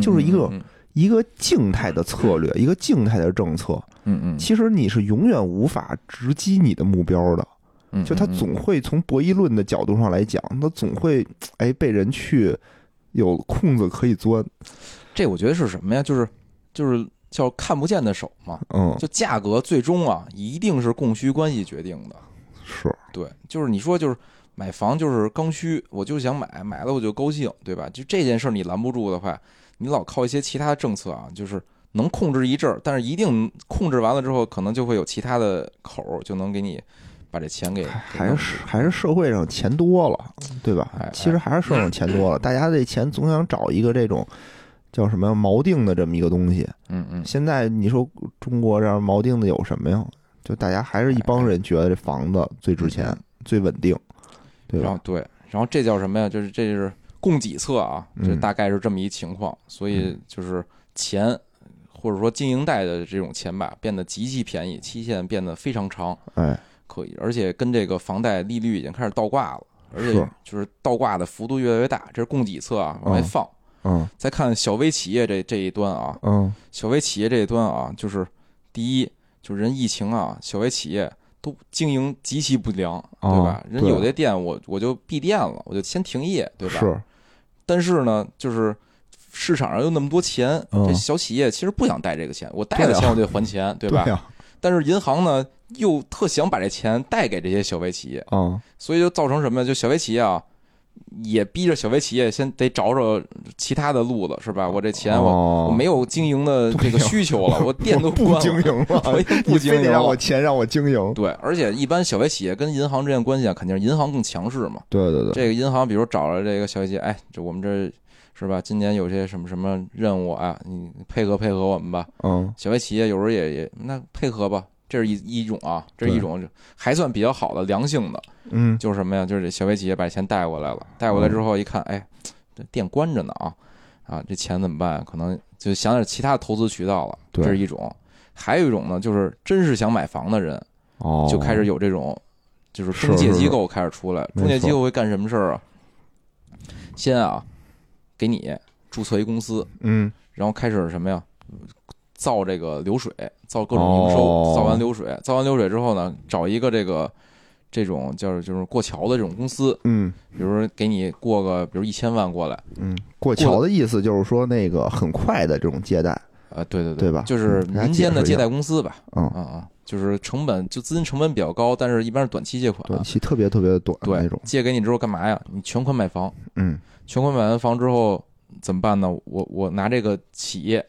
就是一个嗯一个静态的策略，一个静态的政策，嗯嗯，其实你是永远无法直击你的目标的。嗯就它嗯总会从博弈论的角度上来讲，它总会哎被人去有空子可以钻。这我觉得是什么呀？就是就是叫看不见的手嘛。嗯，就价格最终啊，一定是供需关系决定的。是对，就是你说就是买房就是刚需，我就想买，买了我就高兴，对吧？就这件事儿你拦不住的话，你老靠一些其他政策啊，就是能控制一阵儿，但是一定控制完了之后，可能就会有其他的口儿就能给你把这钱给还是还是社会上钱多了，对吧哎？其实还是社会上钱多了，大家这钱总想找一个这种叫什么呀锚定的这么一个东西。嗯嗯现在你说中国这儿锚定的有什么呀？就大家还是一帮人觉得这房子最值钱、最稳定，对吧？然后对，然后这叫什么呀？就是这是供给侧啊，嗯这大概是这么一情况。所以就是钱或者说经营贷的这种钱吧，变得极其便宜，期限变得非常长，哎，可以，而且跟这个房贷利率已经开始倒挂了，而且就是倒挂的幅度越来越大。这是供给侧啊，往外嗯放。嗯再看小微企业这这一端啊，嗯小微企业这一端啊，就是第一，就是人疫情啊，小微企业都经营极其不良，对吧人有的店我我就闭店了，我就先停业，对吧？是，但是呢，就是市场上有那么多钱，嗯这小企业其实不想贷这个钱，我贷了钱我得还钱，对吧？但是银行呢又特想把这钱贷给这些小微企业，啊，所以就造成什么呀？就小微企业啊。也逼着小微企业先得找找其他的路子，是吧？我这钱我、哦我没有经营的这个需求了，我店都不经营了，不经营让我。钱让我经营。对，而且一般小微企业跟银行之间关系啊，肯定是银行更强势嘛。对对对，这个银行，比如找了这个小微企业，哎，这我们这是吧？今年有些什么什么任务啊，你配合配合我们吧。嗯小微企业有时候也也那配合吧，这是一一种啊，这是一种还算比较好的良性的，嗯就是什么呀？就是这小微企业把钱带过来了，带过来之后一看，哎，这店关着呢啊，啊，这钱怎么办？可能就想点其他投资渠道了，这是一种。还有一种呢，就是真是想买房的人，哦，就开始有这种，就是是中介机构开始出来。中介机构会干什么事儿啊？先啊，给你注册一公司，嗯然后开始什么呀？造这个流水，造各种营收，哦造完流水，造完流水之后呢，找一个这个这种叫就是过桥的这种公司，嗯比如说给你过个比如一千万过来，嗯，过桥的意思就是说那个很快的这种借贷，呃，对对对吧就是民间的借贷公司吧，嗯，啊啊，就是成本就资金成本比较高，但是一般是短期借款，短期特别特别短的那对种，，借给你之后干嘛呀？你全款买房，嗯全款买完房之后怎么办呢？我我拿这个企业，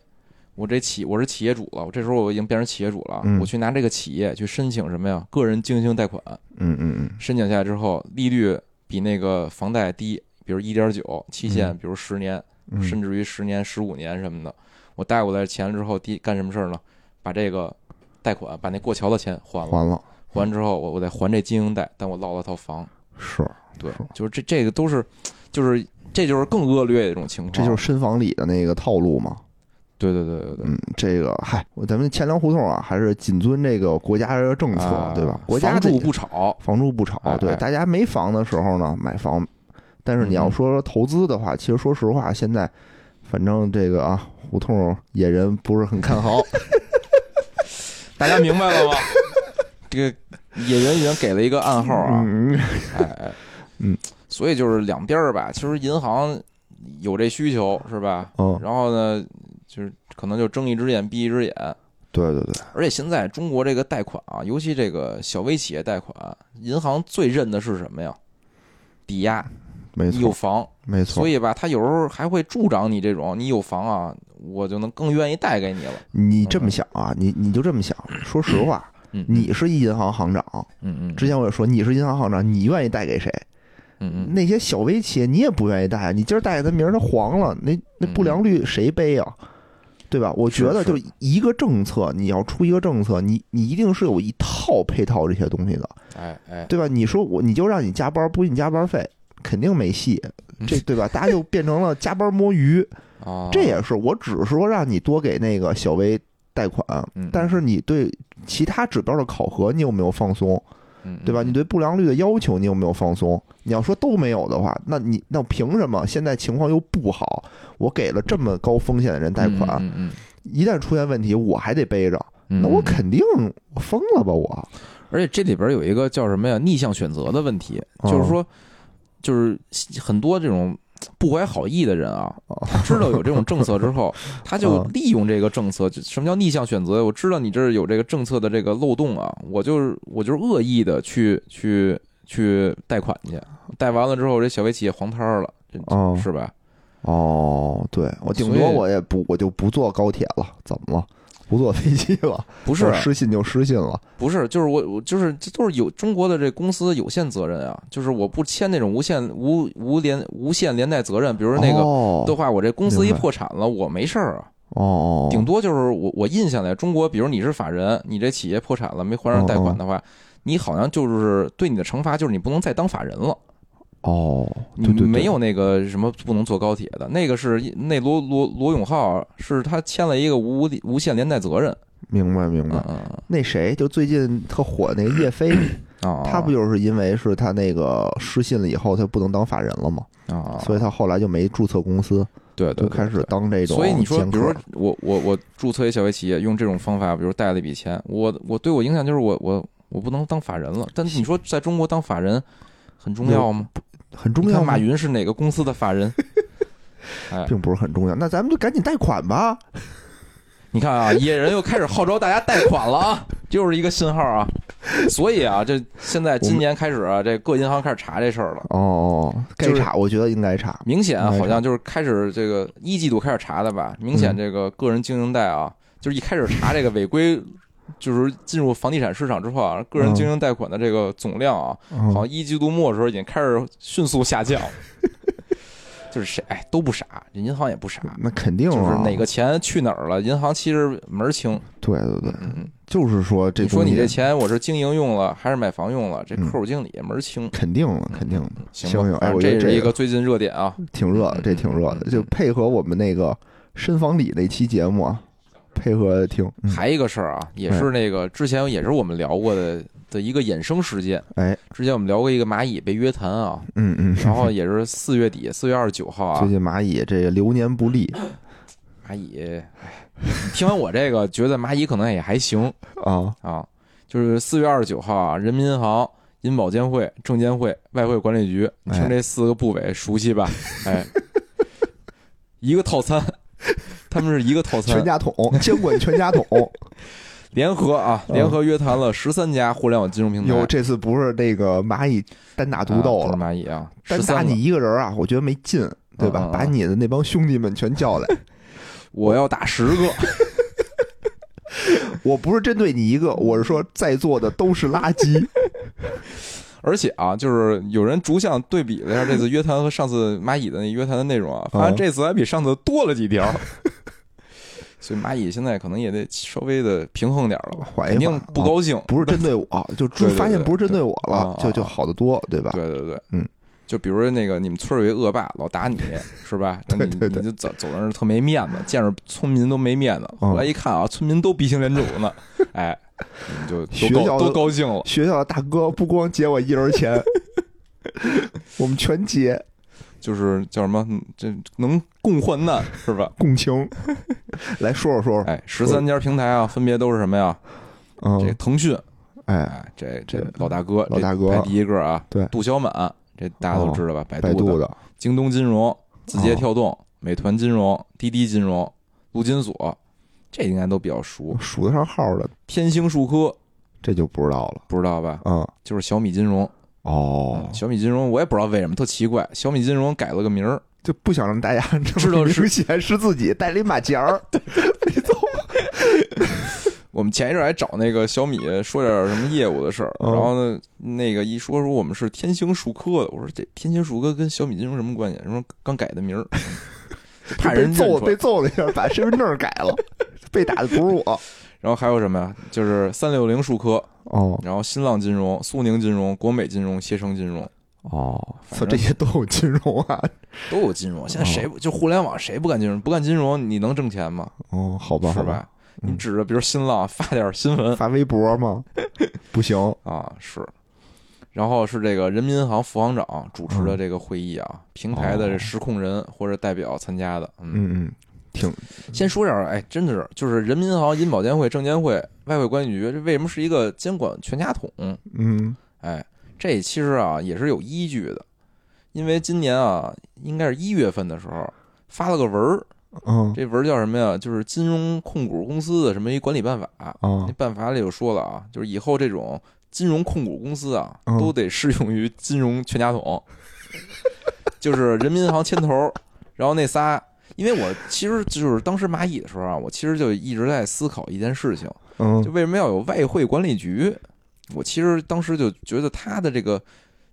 我这企我是企业主了，我这时候我已经变成企业主了，嗯我去拿这个企业去申请什么呀？个人经营贷款，嗯嗯嗯，申请下来之后，利率比那个房贷低，比如一点九，期限嗯比如十年，嗯甚至于十年、十五年什么的。我贷过来钱之后，第干什么事儿呢？把这个贷款，把那过桥的钱还了，还了还完之后，我我再还这经营贷，但我落了套房。是，对是，就是这这个都是，就是这就是更恶劣的一种情况。这就是深房里的那个套路嘛。对对对对对，嗯，这个嗨，咱们钱粮胡同啊，还是谨遵这个国家的政策，啊对吧？国家房住不炒，房住不炒哎，对，哎大家没房的时候呢，买房。但是你要嗯说投资的话，其实说实话，现在反正这个啊，胡同野人不是很看好。大家明白了吗？这个野人已经给了一个暗号啊，嗯，哎 哎，嗯，所以就是两边儿吧，其实银行有这需求是吧？嗯，然后呢，就是可能就睁一只眼闭一只眼，对对对，而且现在中国这个贷款啊，尤其这个小微企业贷款，银行最认的是什么呀？抵押，没错有，房，没错所。以吧，他有时候还会助长你这种，你有房啊，我就能更愿意贷给你了。你这么想啊，你你就这么想。说实话，嗯，你是一银行行长，嗯嗯，之前我也说你是银行行长，你愿意贷给谁？嗯嗯那些小微企业你也不愿意贷啊，你今儿贷给他，明儿他黄了，那那不良率谁背啊？对吧？我觉得是就一个政策，你要出一个政策，你你一定是有一套配套这些东西的，哎哎，对吧？你说我你就让你加班，不给你加班费，肯定没戏，这对吧？大家就变成了加班摸鱼，啊，这也是我只是说让你多给那个小微贷款嗯，但是你对其他指标的考核你有没有放松？嗯，对吧？嗯你对不良率的要求你有没有放松？你要说都没有的话，那你那凭什么现在情况又不好，我给了这么高风险的人贷款，嗯嗯一旦出现问题我还得背着，嗯，那我嗯肯定我疯了吧我？而且这里边有一个叫什么呀？逆向选择的问题，哦就是说，就是很多这种不怀好意的人啊，他知道有这种政策之后，他就哦利用这个政策。什么叫逆向选择？我知道你这儿有这个政策的这个漏洞啊，我就是我就是恶意的去去去贷款去，贷完了之后，这小微企业黄摊儿了，是吧？哦，对我顶多我也不我就不坐高铁了，怎么了？不坐飞机了？不是失信就失信了。不是，就是我我就是这都是有中国的这公司有限责任啊，就是我不签那种无限无无连无限连带责任，比如说那个哦的话，我这公司一破产了，我没事儿啊，哦，顶多就是我我印象来，中国比如你是法人，你这企业破产了没还上贷款的话，你好像就是对你的惩罚就是你不能再当法人了。哦，你对对对没有那个什么不能坐高铁的，那个是那罗罗罗永浩是他签了一个无无限连带责任，明白明白。嗯嗯那谁就最近特火那个叶飞，他不就是因为是他那个失信了以后，他不能当法人了吗？啊，所以他后来就没注册公司，对对对就开始当这种所以你说，比如说我我我注册一小微企业，用这种方法，比如贷了一笔钱，我我对我影响就是我我我不能当法人了。但你说在中国当法人很重要吗？很重要马云是哪个公司的法人？哎，并不是很重要。那咱们就赶紧贷款吧。你看啊，野人又开始号召大家贷款了啊，又是一个信号啊。所以啊，这现在今年开始啊，这各银行开始查这事儿了。哦，该就是查，我觉得应该查。明显好像就是开始这个一季度开始查的吧？明显嗯这个个人经营贷啊，就是一开始查这个违规，就是进入房地产市场之后啊，个人经营贷款的这个总量啊，嗯。好像一季度末的时候已经开始迅速下降。就是谁哎都不傻，这银行也不傻，那肯定就是啊，哪个钱去哪儿了，银行其实门儿清。对对对，就是说这你说你这钱我是经营用了还是买房用了，这嗯。客户经理门儿清。肯定了，肯定行行行哎这是一个个最近热点啊。挺热的，嗯这挺热的，嗯就配合我们那个深房里那期节目啊，配合听。嗯。还一个事儿啊，也是那个之前也是我们聊过的的一个衍生事件。哎，之前我们聊过一个蚂蚁被约谈啊，嗯嗯，然后也是四月底，四月二十九号啊。最啊，近蚂蚁这个流年不利。蚂蚁，哎，听完我这个，觉得蚂蚁可能也还行。啊，啊。就是四月二十九号啊，人民银行、银保监会、证监会、外汇管理局，你听哎这四个部委熟悉吧？哎，一个套餐，他们是一个套餐全，家桶监管全家桶。联合啊，嗯联合约谈了十三家互联网金融平台。哟，这次不是那个蚂蚁单打独斗了，蚂蚁啊，13个单打你一个人啊，我觉得没劲，对吧把你的那帮兄弟们全叫来，我要打十个。我不是针对你一个，我是说在座的都是垃圾。而且啊，就是有人逐项对比了一下这次约谈和上次蚂蚁的那约谈的内容啊，发现嗯这次还比上次多了几条。所以蚂蚁现在可能也得稍微的平衡点了吧，肯定不高兴。不是针对我，就 发现不是针对我了就就好得多，对吧？对对对，嗯，就比如说那个你们村儿有一恶霸老打你，是吧？那你你就走走在那儿特没面子，见着村民都没面子。嗯后来一看啊，村民都鼻青脸肿的，哎，你就都高学校都高兴了。学校的大哥不光结我一人钱，我们全结就是叫什么，嗯这能共患难是吧？共情。来说说说说，哎，十三家平台啊，分别都是什么呀？这嗯，腾讯，哎，哎，这这老大哥，老大哥排第一个啊，对杜小满，这大家都知道吧？百百度的、京东金融、字节哦跳动、美团金融、滴滴金融、陆金所，这应该都比较熟。数得上号的，天星数科这就不知道了。不知道吧？嗯，就是小米金融。哦，小米金融我也不知道为什么特奇怪，小米金融改了个名儿，就不想让大家知道是么明显是自己带了一马甲儿，没走。我们前一阵儿还找那个小米说点什么业务的事儿，嗯然后呢，那个一说说我们是天星数科的，我说这天星数科跟小米金融什么关系？什么刚改的名儿，怕人揍被。揍了一下，把身份证改了，被打的不是我。然后还有什么呀？就是三六零数科，哦然后新浪金融、苏宁金融、国美金融、携程金融哦，操，这些都有金融啊。都有金融。现在谁不就互联网谁不干金融？不干金融你能挣钱吗？哦，好吧，是吧？？嗯你指着比如新浪发点新闻 发微博吗？不行。啊，是。然后是这个人民银行副行长主持的这个会议啊，平台的实控人或者代表参加的。嗯，嗯嗯，挺先说点儿，哎，真的是就是人民银行、银保监会、证监会、外汇管理局，这为什么是一个监管全家桶？嗯哎，这其实啊也是有依据的，因为今年啊应该是一月份的时候发了个文儿，嗯这文儿叫什么呀？就是金融控股公司的什么一管理办法。啊那办法里就说了啊，就是以后这种金融控股公司啊，嗯都得适用于金融全家桶，就是人民银行牵头，然然后那仨，因为我其实就是当时蚂蚁的时候啊，我其实就一直在思考一件事情，嗯就为什么要有外汇管理局？我其实当时就觉得他的这个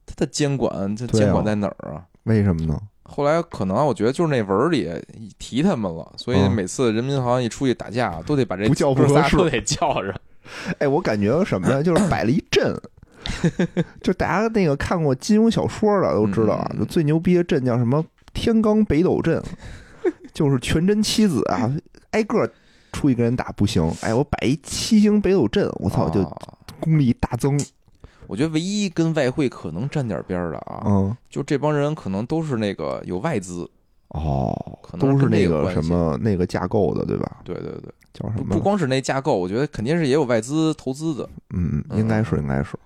他的监管，这监管在哪儿啊？为什么呢？后来可能我觉得就是那文儿里提他们了，所以嗯每次人民银行一出去打架，都得把这不叫不合适都得叫着。哎，我感觉什么呀？就是摆了一阵，就大家那个看过金庸小说的都知道啊，最牛逼的阵叫什么天罡北斗阵，就是全真七子啊，挨个出一个人打不行，哎，我摆一七星北斗阵，我操，就啊功力大增，我觉得唯一跟外汇可能沾点边儿的啊，嗯，就这帮人可能都是那个有外资，哦可，能都是那个什么那个架构的，对吧？对对对，叫什么？不不光是那架构，我觉得肯定是也有外资投资的。嗯，应该是，应该是，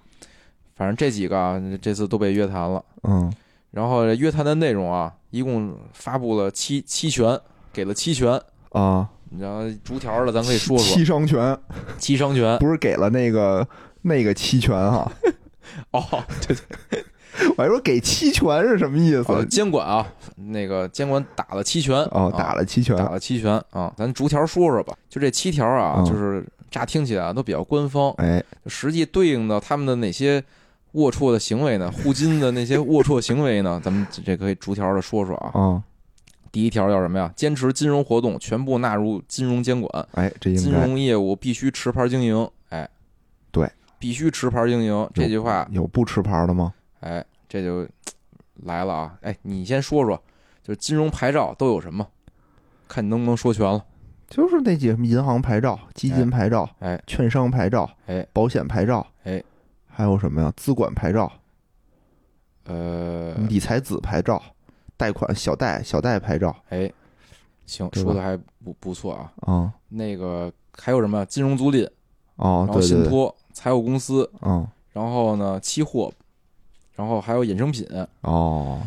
反正这几个啊，这次都被约谈了。嗯，然后约谈的内容啊，一共发布了七七权，给了七权。啊，然后逐条的，咱可以说说七伤拳 七伤拳。不是给了那个那个七拳哈，哦，对对，我还说给七拳是什么意哦思？监管啊，那个监管打了七拳。哦，啊打了七拳，打了七拳啊，咱逐条说说吧。就这七条啊，嗯就是乍听起来啊都比较官方，哎，实际对应到他们的哪些龌龊的行为呢？互金的那些龌龊行为呢？咱们这可以逐条的说说啊。啊，第一条叫什么呀？坚持金融活动全部纳入金融监管，哎，这金融业务必须持牌经营。哎，对，必须持牌经营这句话，有不持牌的吗？哎，这就来了啊！哎，你先说说，就是金融牌照都有什么？看你能不能说全了。就是那几什么银行牌照、基金牌照、哎券商牌照、哎保险牌照，哎，还有什么呀？资管牌照、呃，理财子牌照、贷款小贷小贷牌照。哎，行，说的还不不错啊。啊，那个还有什么金融租赁，然，哦信托、财务公司，嗯，然后呢期货，然后还有衍生品，哦，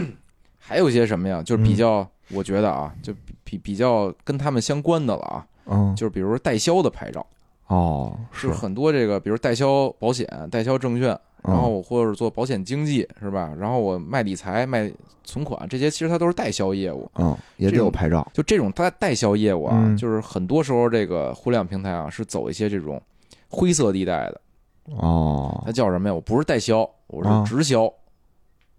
还有一些什么呀？就是嗯比较，我觉得啊，就比比比较跟他们相关的了啊，嗯，就是比如说代销的牌照，哦，是很多这个，比如代销保险、代销证券，然后或者做保险经纪是吧？然后我卖理财、卖存款，这些其实它都是代销业务。嗯，也得有牌照，就这种它代销业务啊，嗯就是很多时候这个互联网平台啊是走一些这种灰色地带的。哦它叫什么呀？我不是代销，我啊是直销。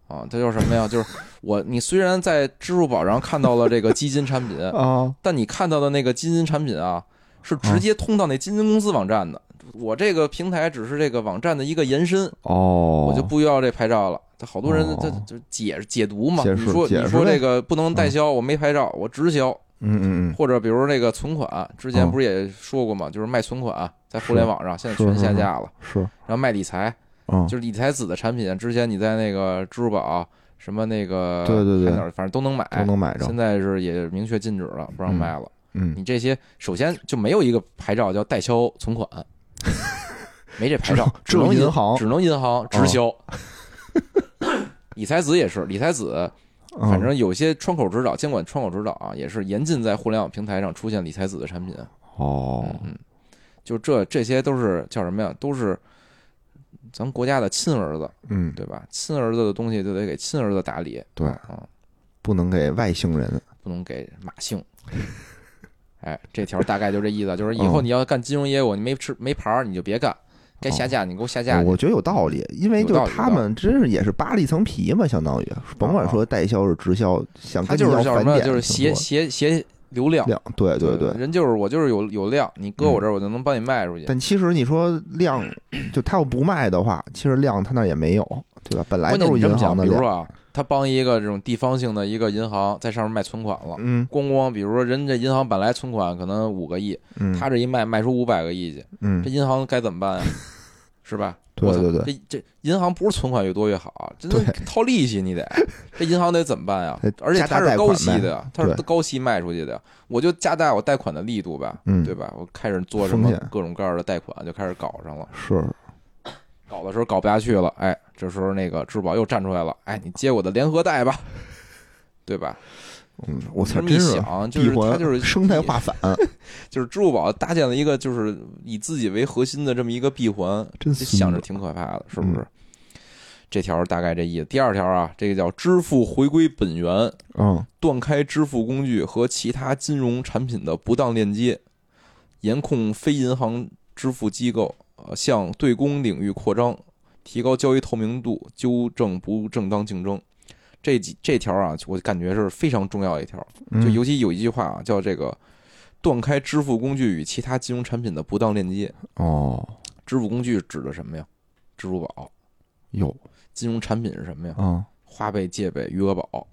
啊，它叫什么呀？就是我，你虽然在支付宝上看到了这个基金产品，啊，但你看到的那个基金产品啊，是直接通到那基金公司网站的。我这个平台只是这个网站的一个延伸，哦，我就不要这牌照了。他好多人哦他就解解读嘛，你说你说这个不能代销，我没牌照，我直销，嗯嗯嗯，或者比如那个存款，之前嗯不是也说过嘛，就是卖存款在互联网上现在全下架了，是，然后卖理财，嗯，就是理财子的产品，之前你在那个支付宝什么那个对对对反正都能买，都能买着现，在是也明确禁止了，不让卖了。嗯你这些首先就没有一个牌照叫代销存款，没这牌照，只能银行只能银行直销。理财子也是，理财子嗯反正有些窗口指导、监管窗口指导啊，也是严禁在互联网平台上出现理财子的产品。哦，嗯，就这这些都是叫什么呀？都是咱们国家的亲儿子，嗯，对吧？亲儿子的东西就得给亲儿子打理，对啊，不能给外姓人，不能给马姓。哎，这条大概就这意思，就是以后嗯你要干金融业务，你没吃没牌儿你就别干，该下架你给我下架去。我觉得有道理，因为就他们真是也是扒了一层皮嘛，相当于甭管说代销是直销，想他就是叫什么？就是挺携多携携流量。量，对对对。人就是我就是有有量，你搁我这儿我就能帮你卖出去。但其实你说量，就他要不卖的话，其实量他那也没有，对吧？本来关键都是银行的量，比如说啊，他帮一个这种地方性的一个银行在上面卖存款了，嗯。咣咣，比如说人家银行本来存款可能五个亿，嗯，他这一卖卖出五百个亿去，嗯。这银行该怎么办呀？是吧？对对对。这这银行不是存款越多越好，真的套利息你得，这银行得怎么办呀得？而且它是高息的呀，它是高息卖出去的呀，我就加大我贷款的力度呗，嗯。对吧？我开始做什么各种各样的贷款，就开始搞上了。是，搞的时候搞不下去了，哎，这时候那个支付宝又站出来了，哎，你接我的联合贷吧，对吧？嗯，我操，这么一真是想，就是它就是 生态化反，就是支付宝搭建了一个就是以自己为核心的这么一个闭环，真想着挺可怕的，是不是？嗯这条大概这意思。第二条啊，这个叫支付回归本源，嗯断开支付工具和其他金融产品的不当链接，严控非银行支付机构呃向对公领域扩张，提高交易透明度，纠正不正当竞争。这几这条啊，我感觉是非常重要的一条。嗯，就尤其有一句话啊，叫这个断开支付工具与其他金融产品的不当链接。哦支付工具指的什么呀？支付宝。有金融产品是什么呀？啊，花呗、借呗、余额宝。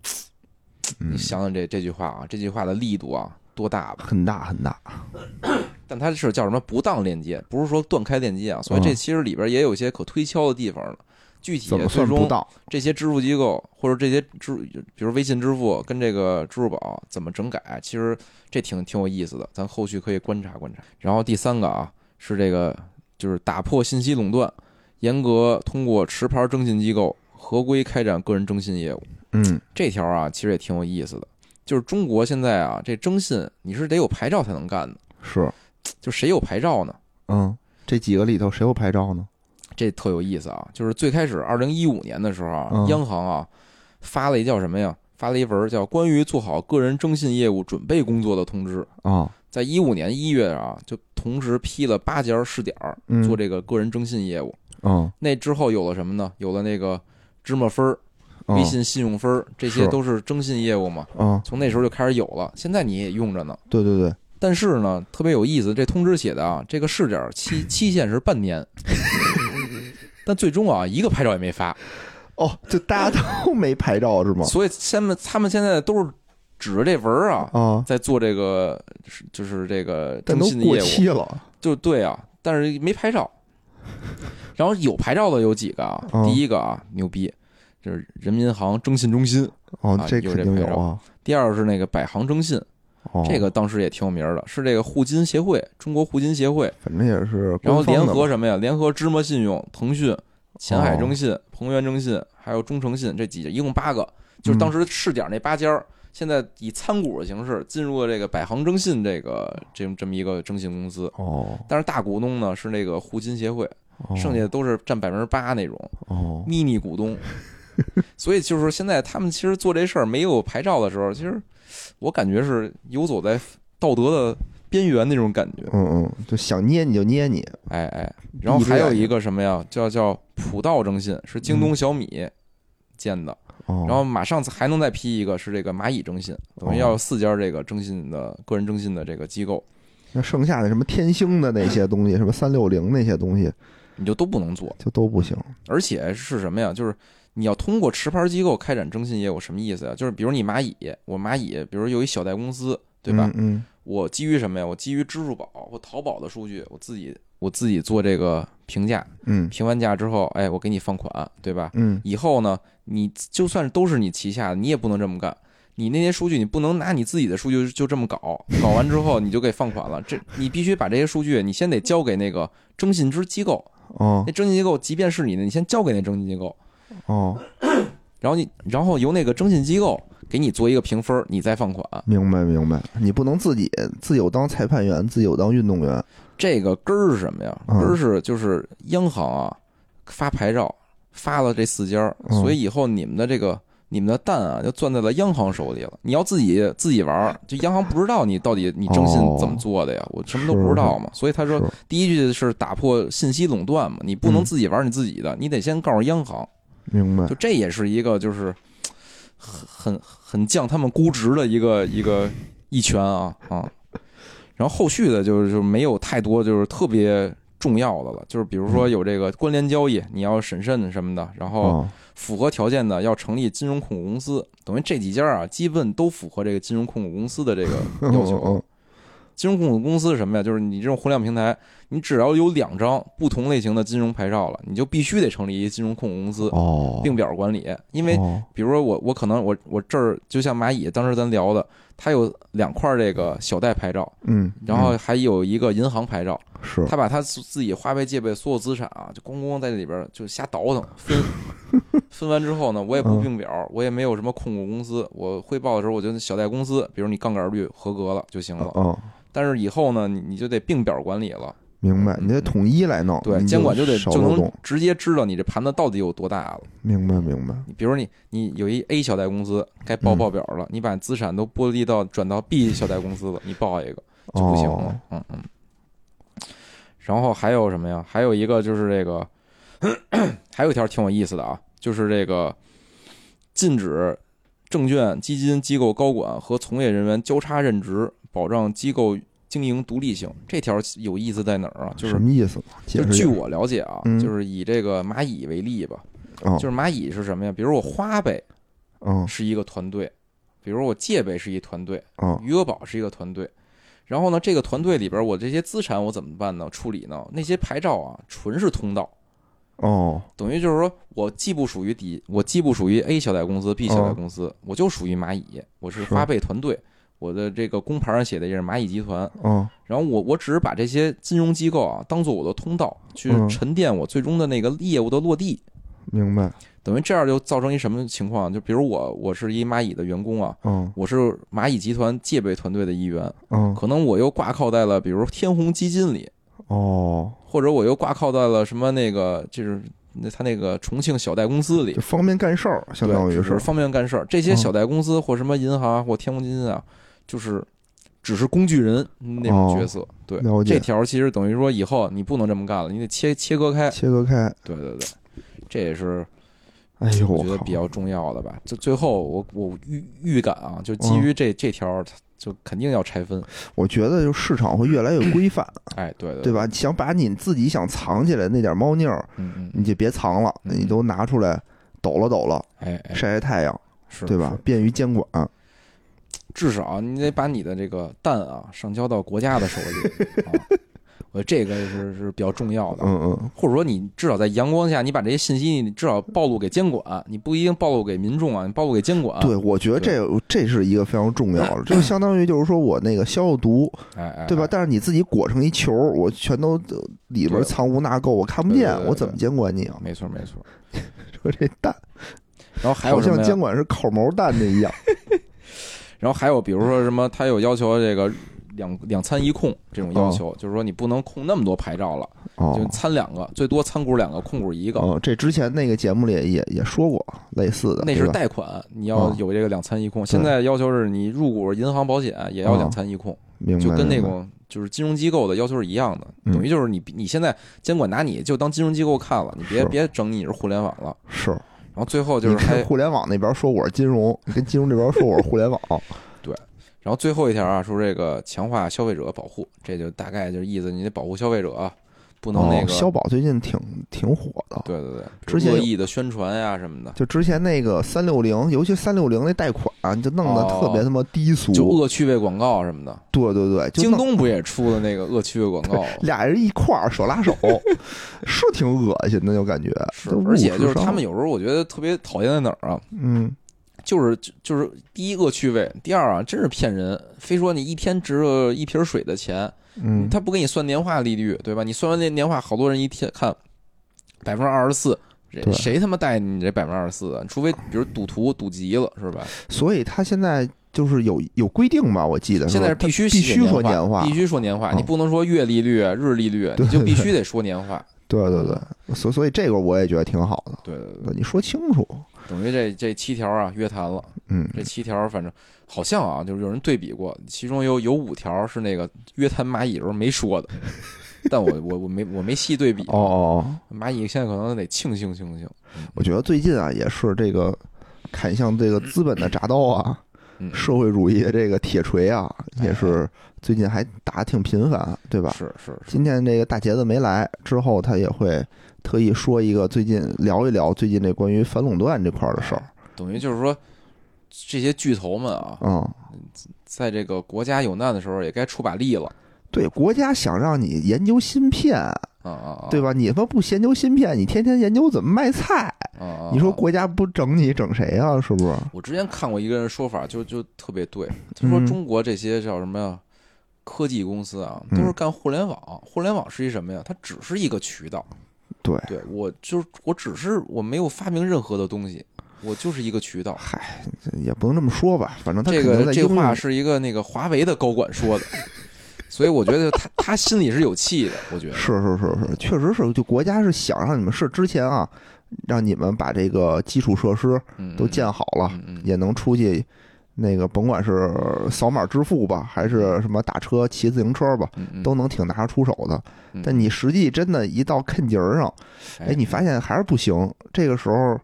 嗯你想想这这句话啊，这句话的力度啊多大吧？很大很大，但它是叫什么不当链接，不是说断开链接啊。所以这嗯其实里边也有一些可推敲的地方了。具体怎么最终算不当？这些支付机构或者这些支，比如微信支付跟这个支付宝怎么整改，其实这挺挺有意思的，咱后续可以观察观察。然后第三个啊是这个就是打破信息垄断，严格通过持牌征信机构合规开展个人征信业务。嗯这条啊其实也挺有意思的，就是中国现在啊这征信你是得有牌照才能干的，是，就谁有牌照呢？嗯，这几个里头谁有牌照呢？这特有意思啊！就是最开始二零一五年的时候啊，嗯央行啊发了一叫什么呀？发了一文叫《关于做好个人征信业务准备工作的通知》。啊，在一五年一月啊，就同时批了八家试点儿嗯做这个个人征信业务。嗯，那之后有了什么呢？有了那个芝麻分儿、嗯微信信用分儿，这些都是征信业务嘛。啊，从那时候就开始有了，现在你也用着呢。对对对，但是呢，特别有意思，这通知写的啊，这个试点期期限是半年，但最终啊，一个牌照也没发。哦，就大家都 没牌照是吗？所以他们他们现在都是指着这文儿啊，啊，在做这个就是这个征信的业务，期了，就对啊，但是没牌照。然后有牌照的有几个啊？嗯第一个啊，牛逼，就是人民银行征信中心；哦这肯定有啊，第二是那个百行征信，哦，这个当时也挺有名儿的，是这个互金协会，中国互金协会。反正也是然后联合什么呀？联合芝麻信用、腾讯、前海征信、鹏源征信，还有中诚信这几家，一共八个。就是当时试点那八家儿，现在以参股的形式进入了这个百行征信这个这这么一个征信公司。哦，但是大股东呢是那个互金协会，哦剩下的都是占百分之八那种哦，mini 股东。所以就是说，现在他们其实做这事儿没有牌照的时候，其实我感觉是游走在道德的边缘那种感觉。嗯嗯，就想捏你就捏你，哎哎，然后还有一个什么呀？叫叫普道征信，是京东、小米建的。哦，然后马上还能再批一个，是这个蚂蚁征信，等于要有四家这个征信的个人征信的这个机构，那剩下的什么天星的那些东西，什么三六零那些东西你就都不能做。就都不行。而且是什么呀？就是你要通过持牌机构开展征信业务，什么意思呀？就是比如你蚂蚁，我蚂蚁，比如有一小贷公司，对吧？嗯我基于什么呀？我基于支付宝或淘宝的数据，我自己我自己做这个评价，嗯评完价之后，哎，我给你放款，对吧？嗯以后呢，你就算都是你旗下的，你也不能这么干。你那些数据，你不能拿你自己的数据就这么搞，搞完之后你就给放款了。这你必须把这些数据，你先得交给那个征信之机构。哦那征信机构即便是你的，你先交给那征信机构，哦，然后你然后由那个征信机构给你做一个评分，你再放款。明白明白，你不能自己自有当裁判员，自有当运动员。这个根儿是什么呀？嗯根儿是就是央行啊发牌照发了这四家，嗯所以以后你们的这个你们的蛋啊就攥在了央行手里了。你要自己自己玩儿，就央行不知道你到底你征信怎么做的呀？我什么都不知道嘛。所以他说第一句是打破信息垄断嘛，你不能嗯自己玩你自己的，你得先告诉央行。明白就这也是一个就是很很很降他们估值的一个一个一拳啊啊。然后后续的就是就没有太多就是特别重要的了，就是比如说有这个关联交易，你要审慎什么的，然后哦符合条件的要成立金融控股公司，等于这几家啊，基本都符合这个金融控股公司的这个 要求。嗯金融控股公司是什么呀？就是你这种互联网平台，你只要有两张不同类型的金融牌照了，你就必须得成立一金融控股公司，哦，并表管理。因为哦比如说我我可能我我这儿就像蚂蚁，当时咱聊的，它有两块这个小贷牌照，嗯，然后还有一个银行牌照，嗯是他把它自自己花呗、借呗所有资产啊，就咣咣在这里边就瞎倒腾分。分完之后呢，我也不嗯并表，我也没有什么控股公司，我汇报的时候我就小贷公司，比如你杠杆率合格了就行了。哦，但是以后呢，你你就得并表管理了，明白，嗯你得统一来弄，对，监管就得就能。直接知道你这盘子到底有多大了。明白明白，你比如你你有一 A 小贷公司该报嗯报表了，你把资产都剥离到转到 B 小贷公司了，你报一个就不行了哦。嗯嗯。然后还有什么呀？还有一个就是这个，还有一条挺有意思的啊，就是这个禁止证券基金机构高管和从业人员交叉任职，保障机构经营独立性。这条有意思在哪儿啊？就是什么意思？解就据我了解啊，嗯就是以这个蚂蚁为例吧，哦就是蚂蚁是什么呀？比如我花呗嗯是一个团队，比如我借呗是一团队，嗯余额宝是一个团队。然后呢，这个团队里边我这些资产我怎么办呢？处理呢？那些牌照啊，纯是通道，哦等于就是说我既不属于底，我既不属于 A 小贷公司、B 小贷公司，我就属于蚂蚁，我是是花呗团队。我的这个工牌上写的也是蚂蚁集团，嗯。然后我我只是把这些金融机构啊当做我的通道，去嗯。沉淀我最终的那个业务的落地。明白，等于这样就造成一什么情况？就比如我我是一蚂蚁的员工啊，嗯。我是蚂蚁集团戒备团队的一员，嗯。可能我又挂靠在了比如天弘基金里，哦，或者我又挂靠在了什么那个就是那他那个重庆小贷公司里，方便干事儿，相当于是方便干事儿。这些嗯。小贷公司或什么银行啊或天弘基金啊，就是只是工具人那种角色。对，这条其实等于说以后你不能这么干了，你得切切割开。切割开。对对对，这也是哎呦，我觉得比较重要的吧。就最后我我预预感啊，就基嗯于这、这条，就肯定要拆分。我觉得就市场会越来越规范，哎，对对对？吧？想把你自己想藏起来那点猫腻儿，嗯嗯，你就别藏了，嗯你都拿出来抖了抖了，哎哎，晒晒太阳，是对吧？？便于监管。至少你得把你的这个蛋啊上交到国家的手里 啊。我觉得这个是是比较重要的。嗯嗯，或者说，你至少在阳光下，你把这些信息，你至少暴露给监管，你不一定暴露给民众啊，你暴露给监管。对，，我觉得这这是一个非常重要的，就相当于就是说我那个消消毒，对吧？哎？但是你自己裹成一球，我全都里边藏污纳垢，我看不见我怎么监管你啊？没错没错。说这蛋然后还有？像监管是烤毛蛋的一样。然后还有比如说什么，他有要求这个两两餐一控这种要求，就是说你不能控那么多牌照了，就哦参两个，最多参股两个，控股一个。哦，这之前那个节目里也也说过类似的，那是贷款，你要哦有这个两餐一控。现在要求是你入股银行、保险也要哦两餐一控，明白，就跟那种就是金融机构的要求是一样的。嗯等于就是你你现在监管拿你就当金融机构看了，你别别整你是互联网了。是，然后最后就是还，互联网那边说我是金融，你跟金融这边说我是互联网，对然后最后一条啊，说这个强化消费者保护，这就大概就是意思，你得保护消费者啊，不能那哦，个。消保最近挺挺火的，对对对，之前意的宣传呀什么的，就之前那个三六零，尤其三六零那贷款，就弄得特别他妈低俗，哦就恶趣味广告什么的。对对对，京东不也出了那个恶趣味广告？俩人一块儿手拉手，是挺恶心的，就感觉是，而且就是他们有时候我觉得特别讨厌在哪儿啊？嗯就是就就是第一恶趣味，第二啊，真是骗人，非说你一天值了一瓶水的钱，嗯，他不给你算年化利率，对吧？你算完那年化，好多人一天看百分之二十四，谁谁他妈带你这百分之二十四啊？除非比如赌徒赌急了，是吧？所以他现在就是有有规定吧，我记得现在是必须必须说年化必须说年化，嗯你不能说月利率、日利率，你就必须得说年化。对对对，所所以这个我也觉得挺好的，对对对，对你说清楚，等于这这七条啊约谈了。嗯这七条反正好像啊，就是有人对比过，其中有有五条是那个约谈蚂蚁时候没说的，但我我我没我没细对比。哦哦，哦蚂蚁现在可能得庆幸庆幸。我觉得最近啊也是这个砍向这个资本的铡刀啊，嗯，社会主义的这个铁锤啊，哎也是最近还打的挺频繁，对吧？是是是，今天这个大杰子没来之后，他也会特意说一个最近聊一聊最近这关于反垄断这块儿的事儿。等于就是说，这些巨头们啊，嗯，在这个国家有难的时候，也该出把力了。对，国家想让你研究芯片，啊啊啊！对吧？你他妈不研究芯片，你天天研究怎么卖菜！你说啊国家不整你，整谁啊？是不是？我之前看过一个人说法，就就特别对。他说嗯中国这些叫什么呀？科技公司啊，嗯都是干互联网。互联网是一什么呀？它只是一个渠道。对，对我就是我只是我没有发明任何的东西，我就是一个渠道。嗨，也不能这么说吧，反正他这个这话是一个那个华为的高管说的，所以我觉得他他心里是有气的，我觉得是是是是，确实是，就国家是想让你们是之前啊，让你们把这个基础设施嗯都建好了，嗯嗯也能出去。那个甭管是扫码支付吧，还是什么打车、骑自行车吧，都能挺拿得出手的。嗯但你实际真的，一到坑节儿上，哎，你发现还是不行。这个时候，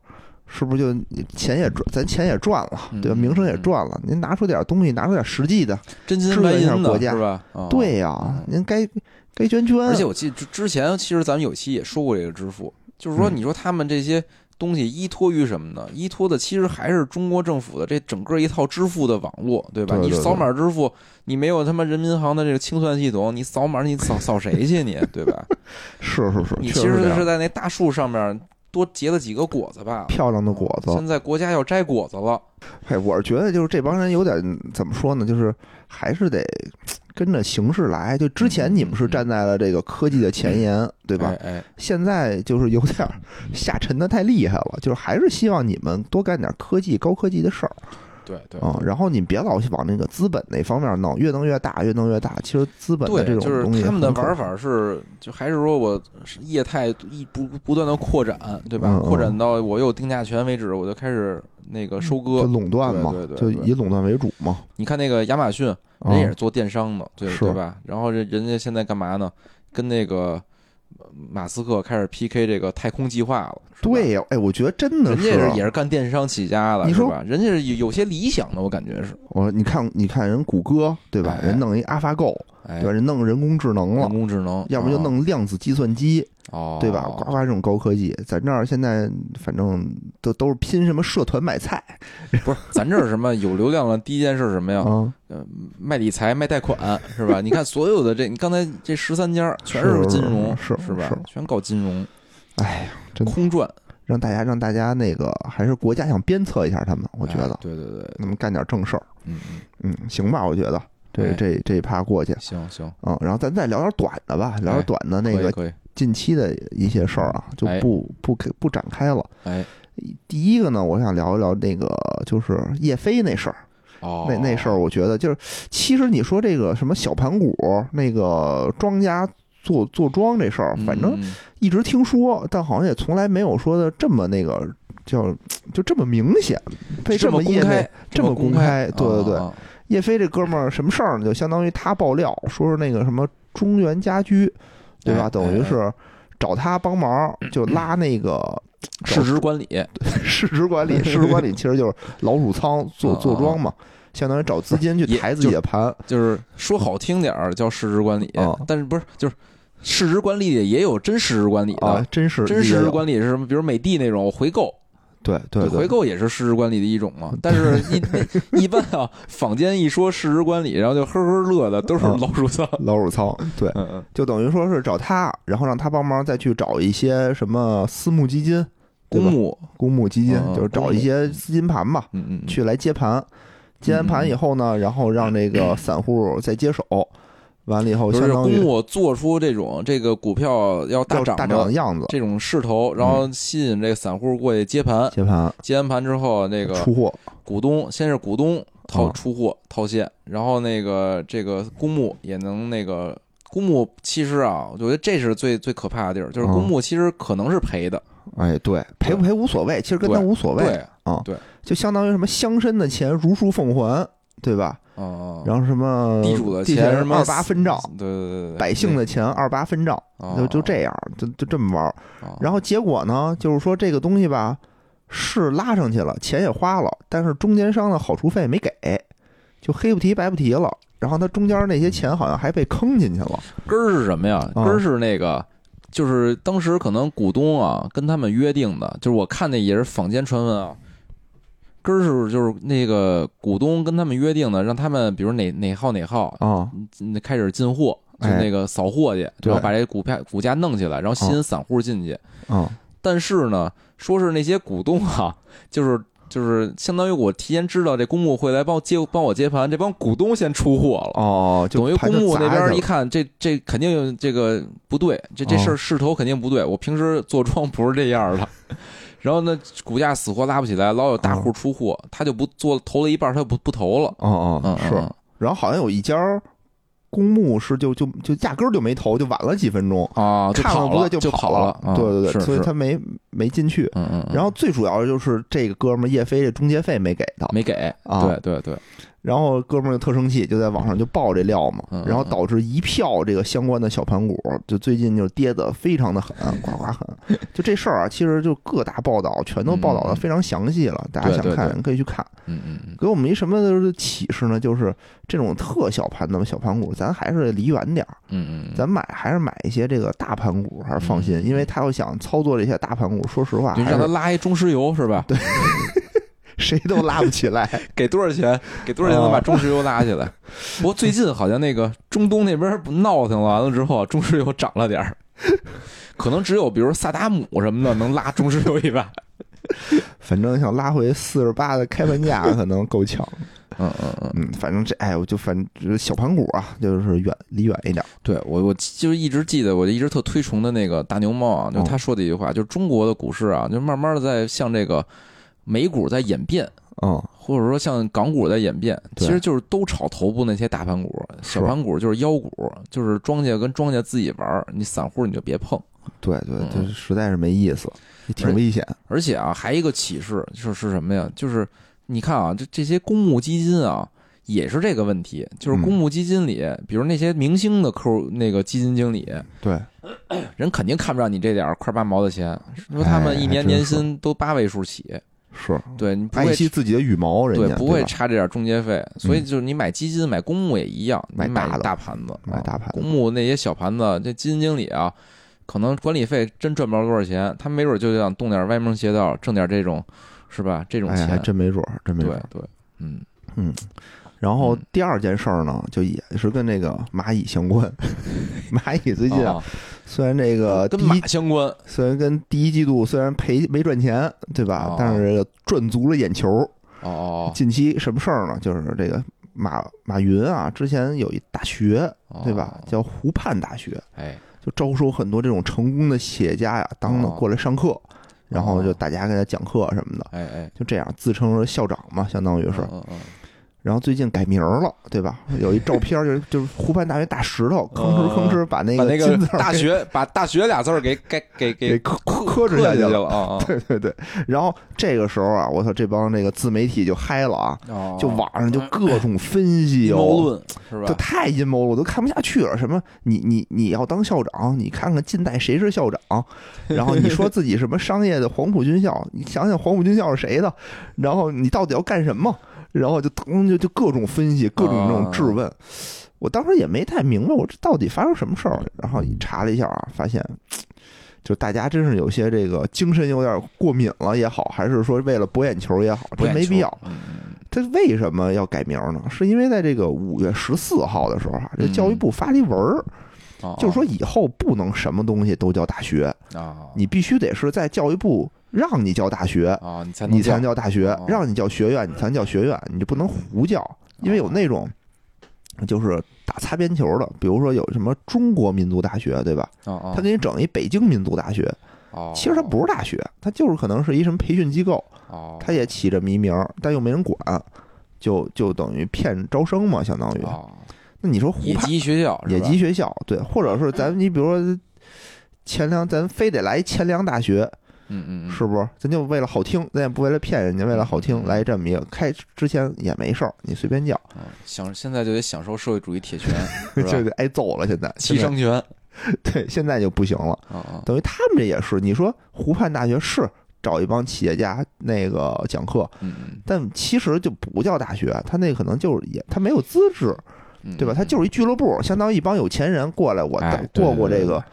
是不是就钱也赚，咱钱也赚了，对吧？嗯名声也赚了，您拿出点东西，拿出点实际的，真金白银的是吧？啊对呀，您该该捐捐。而且我记得之之前，其实咱们有期也说过这个支付，就是说，嗯你说他们这些东西依托于什么呢？依托的其实还是中国政府的这整个一套支付的网络，对吧？对对对你扫码支付，你没有他妈人民银行的这个清算系统，你扫码你扫扫谁去你，对吧？是是是，你其实是在那大树上面多结了几个果子吧。漂亮的果子。现在国家要摘果子了，嘿，我是觉得就是这帮人有点怎么说呢？就是还是得 跟着形势来。就之前你们是站在了这个科技的前沿，对吧？哎哎，现在就是有点 下沉的太厉害了，就是还是希望你们多干点科技、高科技的事儿对对啊。然后你别老去往那个资本那方面弄，越弄越大，越弄越大。其实资本的这对，就是种东西他们的玩法是，就还是说我业态一不不断的扩展，对吧？扩展到我有定价权为止，我就开始那个收就割。垄断嘛，对对对就以垄断为主嘛。你看那个亚马逊，啊人也是做电商的，对对吧？然后人人家现在干嘛呢？跟那个呃马斯克开始 PK 这个太空计划了。对呀，哎，我觉得真的人家是也是干电商起家的，你说是吧？人家是有有些理想的，我感觉是。我你看，你看人谷歌对吧？哎人弄一 AlphaGo 哎对吧？，人弄人工智能了人，工智能，要不就哦弄量子计算机，哦，对吧？呱呱这种高科技，咱这儿现在反正都都是拼什么社团买菜不是，咱这儿什么有流量了？第一件事是什么呀？嗯，呃，卖理财、卖贷款是吧？你看所有的这，你刚才这十三家全是金融，是是吧？全搞金融，哎呀，真空转。让大家让大家那个还是国家想鞭策一下他们，我觉哎得对对对，那么干点正事儿，嗯嗯，嗯，行吧，我觉得这哎。这这一趴过去，行行，嗯，然后咱再聊点短的吧，聊点短的那个近期的一些事儿啊，就哎。不不给不展开了。哎，第一个呢，我想聊一聊那个就是叶飞那事儿。哦，那那事儿，我觉得就是，其实你说这个什么小盘股，那个庄家做做庄这事儿，嗯，反正嗯。一直听说，但好像也从来没有说的这么那个叫就这么明显，被这么公业内开，这么公开对对对啊叶飞这哥们儿什么事儿呢？就相当于他爆料说是那个什么中原家居，对吧？哎等于是找他帮忙，就拉那个 市值管理，市值管理，市值管理其实就是老鼠仓 做啊做庄嘛，相当于找资金去抬自己的盘。就是说好听点儿叫市值管理啊，但是不是就是市值管理也有真市值管理啊的，，真实真市值管理是什么？比如美的那种回购，对对对，回购也是市值管理的一种嘛。但是 一一般啊，坊间一说市值管理，然后就呵呵乐的都是啊老鼠仓。老鼠仓，对，就等于说是找他，然后让他帮忙再去找一些什么私募基金、公募，公募基金，嗯就是找一些资金盘吧，嗯嗯，去来接盘。接完盘以后呢，然后让这个 散户再接手，完了以后就是公相当于募做出这种这个股票要大涨要大涨的的样子，这种势头，然后吸引这个散户过去接盘。接盘。接完盘之后，那个出货，股东先是股东套啊出货套现，然后那个这个公募也能那个公募其实啊，我觉得这是最最可怕的地儿，就是啊公募其实可能是赔的，哎，对，赔不赔无所谓，其实跟他无所谓。对，啊，对，就相当于什么乡绅的钱如数奉还，对吧？嗯，然后什么地主的钱什么二八分账，对对对对，百姓的钱二八分账，哦就就这样，就就这么玩然后结果呢，就是说这个东西吧，是拉上去了，钱也花了，但是中间商的好处费没给，就黑不提白不提了。然后他中间那些钱好像还被坑进去了，根儿是什么呀？啊根儿是那个。就是当时可能股东啊跟他们约定的，就是我看那也是坊间传闻啊，根儿是就是那个股东跟他们约定的，让他们比如哪哪号哪号啊，那开始进货，就哎那个扫货去，对然后把这股票股价弄起来，然后吸引散户进去。啊，但是呢，说是那些股东啊，就是就是相当于我提前知道这公募会来帮我接帮我接盘，这帮股东先出货了。哦，就等于公募那边一看，这这肯定这个不对，这这事哦儿势头肯定不对。我平时做庄 不是这样的，然后呢，股价死活拉不起来，老有大户出货，他就不做投了一半，他就不不投了。嗯嗯哦，是。嗯。然后好像有一家公募是就就就压根儿就没投，就晚了几分钟，啊，就看了跑了不对就跑了，啊对对对，所以他没没进去。嗯嗯，嗯。然后最主要的就是这个哥们儿叶飞这中介费没给他，没给，啊。对对对，然后哥们儿就特生气，就在网上就爆这料嘛嗯，然后导致一票这个相关的小盘股就最近就跌得非常的狠，呱呱狠。就这事儿啊，其实就各大报道全都报道的非常详细了，大家想看可以去看。嗯嗯嗯，给我们一什么的启示呢？就是这种特小盘的小盘股，咱还是离远点儿，嗯嗯嗯，咱买还是买一些这个大盘股，还是放心，嗯因为他要想操作这些大盘股，说实话，就让他拉一中石油是吧？对，谁都拉不起来。给多少钱？给多少钱能把中石油拉起来？不过最近好像那个中东那边不闹腾完了之后，中石油涨了点儿，可能只有比如萨达姆什么的能拉中石油一把。反正想拉回四十八的开盘价，可能够呛。嗯嗯嗯，嗯，反正这哎，我就反正小盘股啊，就是远离远一点。对我我就是一直记得，我就一直特推崇的那个大牛猫啊，就他说的一句话，就是中国的股市啊，就慢慢的在向这个美股在演变。嗯，或者说像港股在演变，其实就是都炒头部那些大盘股，小盘股就是妖股，就是庄家跟庄家自己玩儿，你散户你就别碰。对对，嗯就是实在是没意思，也挺危险。而且啊，还一个启示就是是什么呀？就是你看啊，这这些公募基金啊，也是这个问题，就是嗯公募基金里，比如那些明星的客户那个基金经理，对，人肯定看不上你这点儿块八毛的钱，说他们一年年薪都八位数起，是。对你不会爱惜自己的羽毛，人对家不会吧？差这点中介费，所以就是你买基金、买公募也一样，你买买大的大盘子，啊买大盘子公募那些小盘子，这基金经理啊，可能管理费真赚不着多少钱，他没准就想动点歪门邪道，挣点这种是吧？这种哎，还钱，真没准儿，真没准儿。对对，嗯，嗯，然后嗯。第二件事儿呢，就也是跟那个蚂蚁相关。蚂蚁最近啊，啊虽然这个跟第一马相关，虽然跟第一季度虽然赔没赚钱，对吧？哦但是这个赚足了眼球。哦哦，近期什么事儿呢？就是这个马马云啊，之前有一大学，哦对吧？叫湖畔大学，哎，就招收很多这种成功的企业家呀，当哦过来上课，然后就大家给他讲课什么的，哎哎，就这样自称是校长嘛，相当于是。嗯嗯然后最近改名儿了，对吧？有一照片儿就是就是湖畔大学大石头，吭哧吭哧把那嗯，把那个大学把大学俩字儿给给给给磕磕磕刻哧下去了。对对对，然后这个时候啊，我操，这帮那个自媒体就嗨了啊，哦就网上就各种分析阴哦，谋论是这吧？太阴谋了，我都看不下去了。什么你你你要当校长，你看看近代谁是校长，然后你说自己什么商业的黄埔军校，你想想黄埔军校是谁的，然后你到底要干什么？然后就腾就就各种分析，各种这种质问。我当时也没太明白，我这到底发生什么事儿？然后一查了一下啊，发现。就大家真是有些这个精神有点过敏了也好，还是说为了博眼球也好，不眼球真没必要。他为什么要改名呢？是因为在这个五月十四号的时候啊，这嗯教育部发了一文儿，哦就是说以后不能什么东西都叫大学，啊，你必须得是在教育部让你叫大学，啊，你才能你才能叫叫大学哦；让你叫学院，你才能叫学院，你就不能胡叫，因为有那种就是打擦边球的，比如说有什么中国民族大学，对吧？他给你整一北京民族大学，哦，其实它不是大学，它就是可能是一什么培训机构，哦，它也起着迷名，但又没人管，就就等于骗招生嘛，相当于。哦，那你说胡野畔鸡学校，野鸡学校，对，或者是咱你比如说钱粮，咱非得来钱粮大学，嗯嗯嗯，是不是？咱就为了好听，咱也不为了骗人家，为了好听嗯来这么一个。开之前也没事儿，你随便叫，嗯享现在就得享受社会主义铁拳，就？得挨揍了。现在七现伤拳，对，现在就不行了。啊啊，等于他们这也是，你说湖畔大学是找一帮企业家那个讲课，嗯嗯但其实就不叫大学，他那可能就是也他没有资质，嗯，对吧？他就是一俱乐部，相当于一帮有钱人过来，我过过对对这个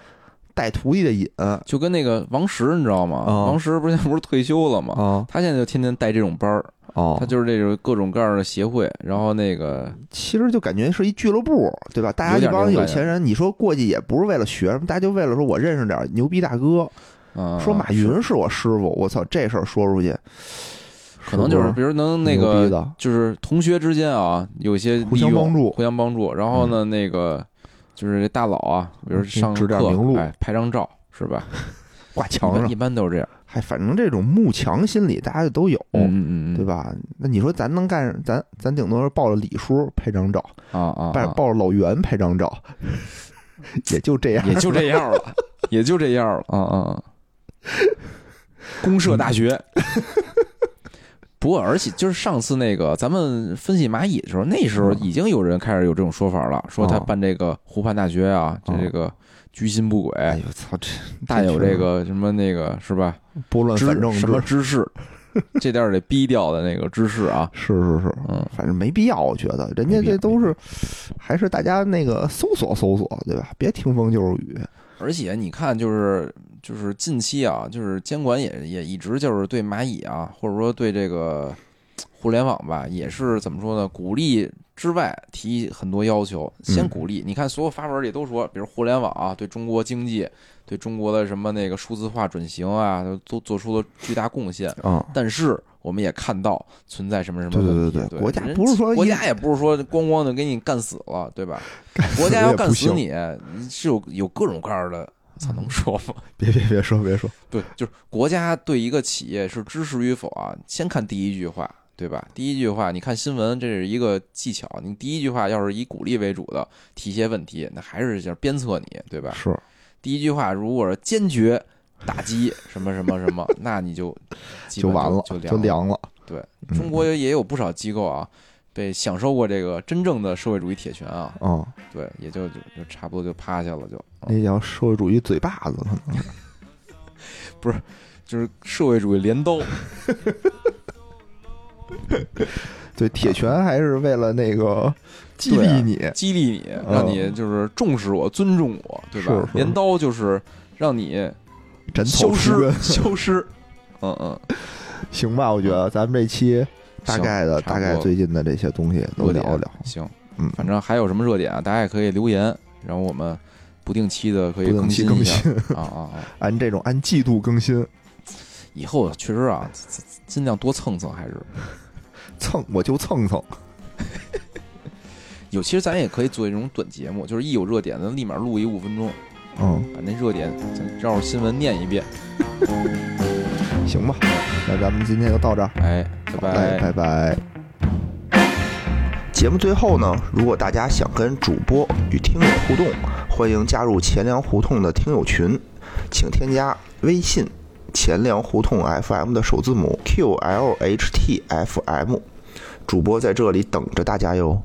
带徒弟的瘾。就跟那个王石，你知道吗？哦王石不是现在不是退休了吗？啊。他现在就天天带这种班儿，哦。他就是这种各种各样的协会，然后那个其实就感觉是一俱乐部，对吧？大家一帮有钱人，你说过去也不是为了学什么，大家就为了说我认识点牛逼大哥，嗯，说马云是我师傅，我操，这事儿说出去，可能就是比如能那个就是同学之间啊，有一些互相帮助。嗯互相帮助。然后呢，那个就是大佬啊，比如上指课点明路哎，拍张照是吧？挂墙上一般一般都是这样。嗨，反正这种慕强心理大家就都有，嗯嗯嗯，对吧？那你说咱能干，咱咱顶多是抱着李叔拍张照，啊啊，抱抱着老袁拍张照，也就这样，也就这样了，也就这样了，啊啊。公社大学。不过，而且就是上次那个咱们分析蚂蚁的时候，那时候已经有人开始有这种说法了，说他办这个湖畔大学啊，这这个居心不轨。哎呦操，这大有这个什么那个是吧？拨乱反正什么知识，这点得逼掉的那个知识啊。是是是，嗯，反正没必要，我觉得人家这都是，还是大家那个搜索搜索，对吧？别听风就是雨。而且你看，就是就是近期啊，就是监管也也一直就是对蚂蚁啊，或者说对这个互联网吧，也是怎么说呢？鼓励之外提很多要求，先鼓励。你看所有发文里都说，比如互联网啊，对中国经济、对中国的什么那个数字化转型啊，都做出了巨大贡献啊。但是我们也看到存在什么什么对对对对，国家不是说国家也不是说咣咣的给你干死了，对吧？国家要干死你，是有有各种各样的，才能说吗？别别别说别说，对，就是国家对一个企业是支持与否啊，先看第一句话，对吧？第一句话，你看新闻，这是一个技巧。你第一句话要是以鼓励为主的提些问题，那还是就是鞭策你，对吧？是。第一句话如果是坚决。打击什么什么什么，那你就就完了，就凉了。对中国也有不少机构啊，被享受过这个真正的社会主义铁拳啊。嗯，对，也就就就差不多就趴下了，就那叫社会主义嘴巴子，可能 不是，就是社会主义镰刀。对，铁拳还是为了那个 激励你，激励你，让你就是重视我、尊重我，对吧？镰刀就是让你。消失，消失，嗯嗯，行吧，我觉得咱们这期大概的大概最近的这些东西都聊一聊。行，嗯，反正还有什么热点啊，大家也可以留言，然后我们不定期的可以更新更新啊啊啊！按这种按季度更新，以后确实啊，尽量多蹭蹭，还是 蹭我就蹭蹭。有，其实咱也可以做一种短节目，就是一有热点，咱立马录一五分钟。嗯，把那热点照着新闻念一遍，行吧？那咱们今天就到这儿，哎，拜拜，拜拜。节目最后呢，如果大家想跟主播与听友互动，欢迎加入钱粮胡同的听友群，请添加微信“钱粮胡同 FM” 的首字母 “QLHTFM”，主播在这里等着大家哟。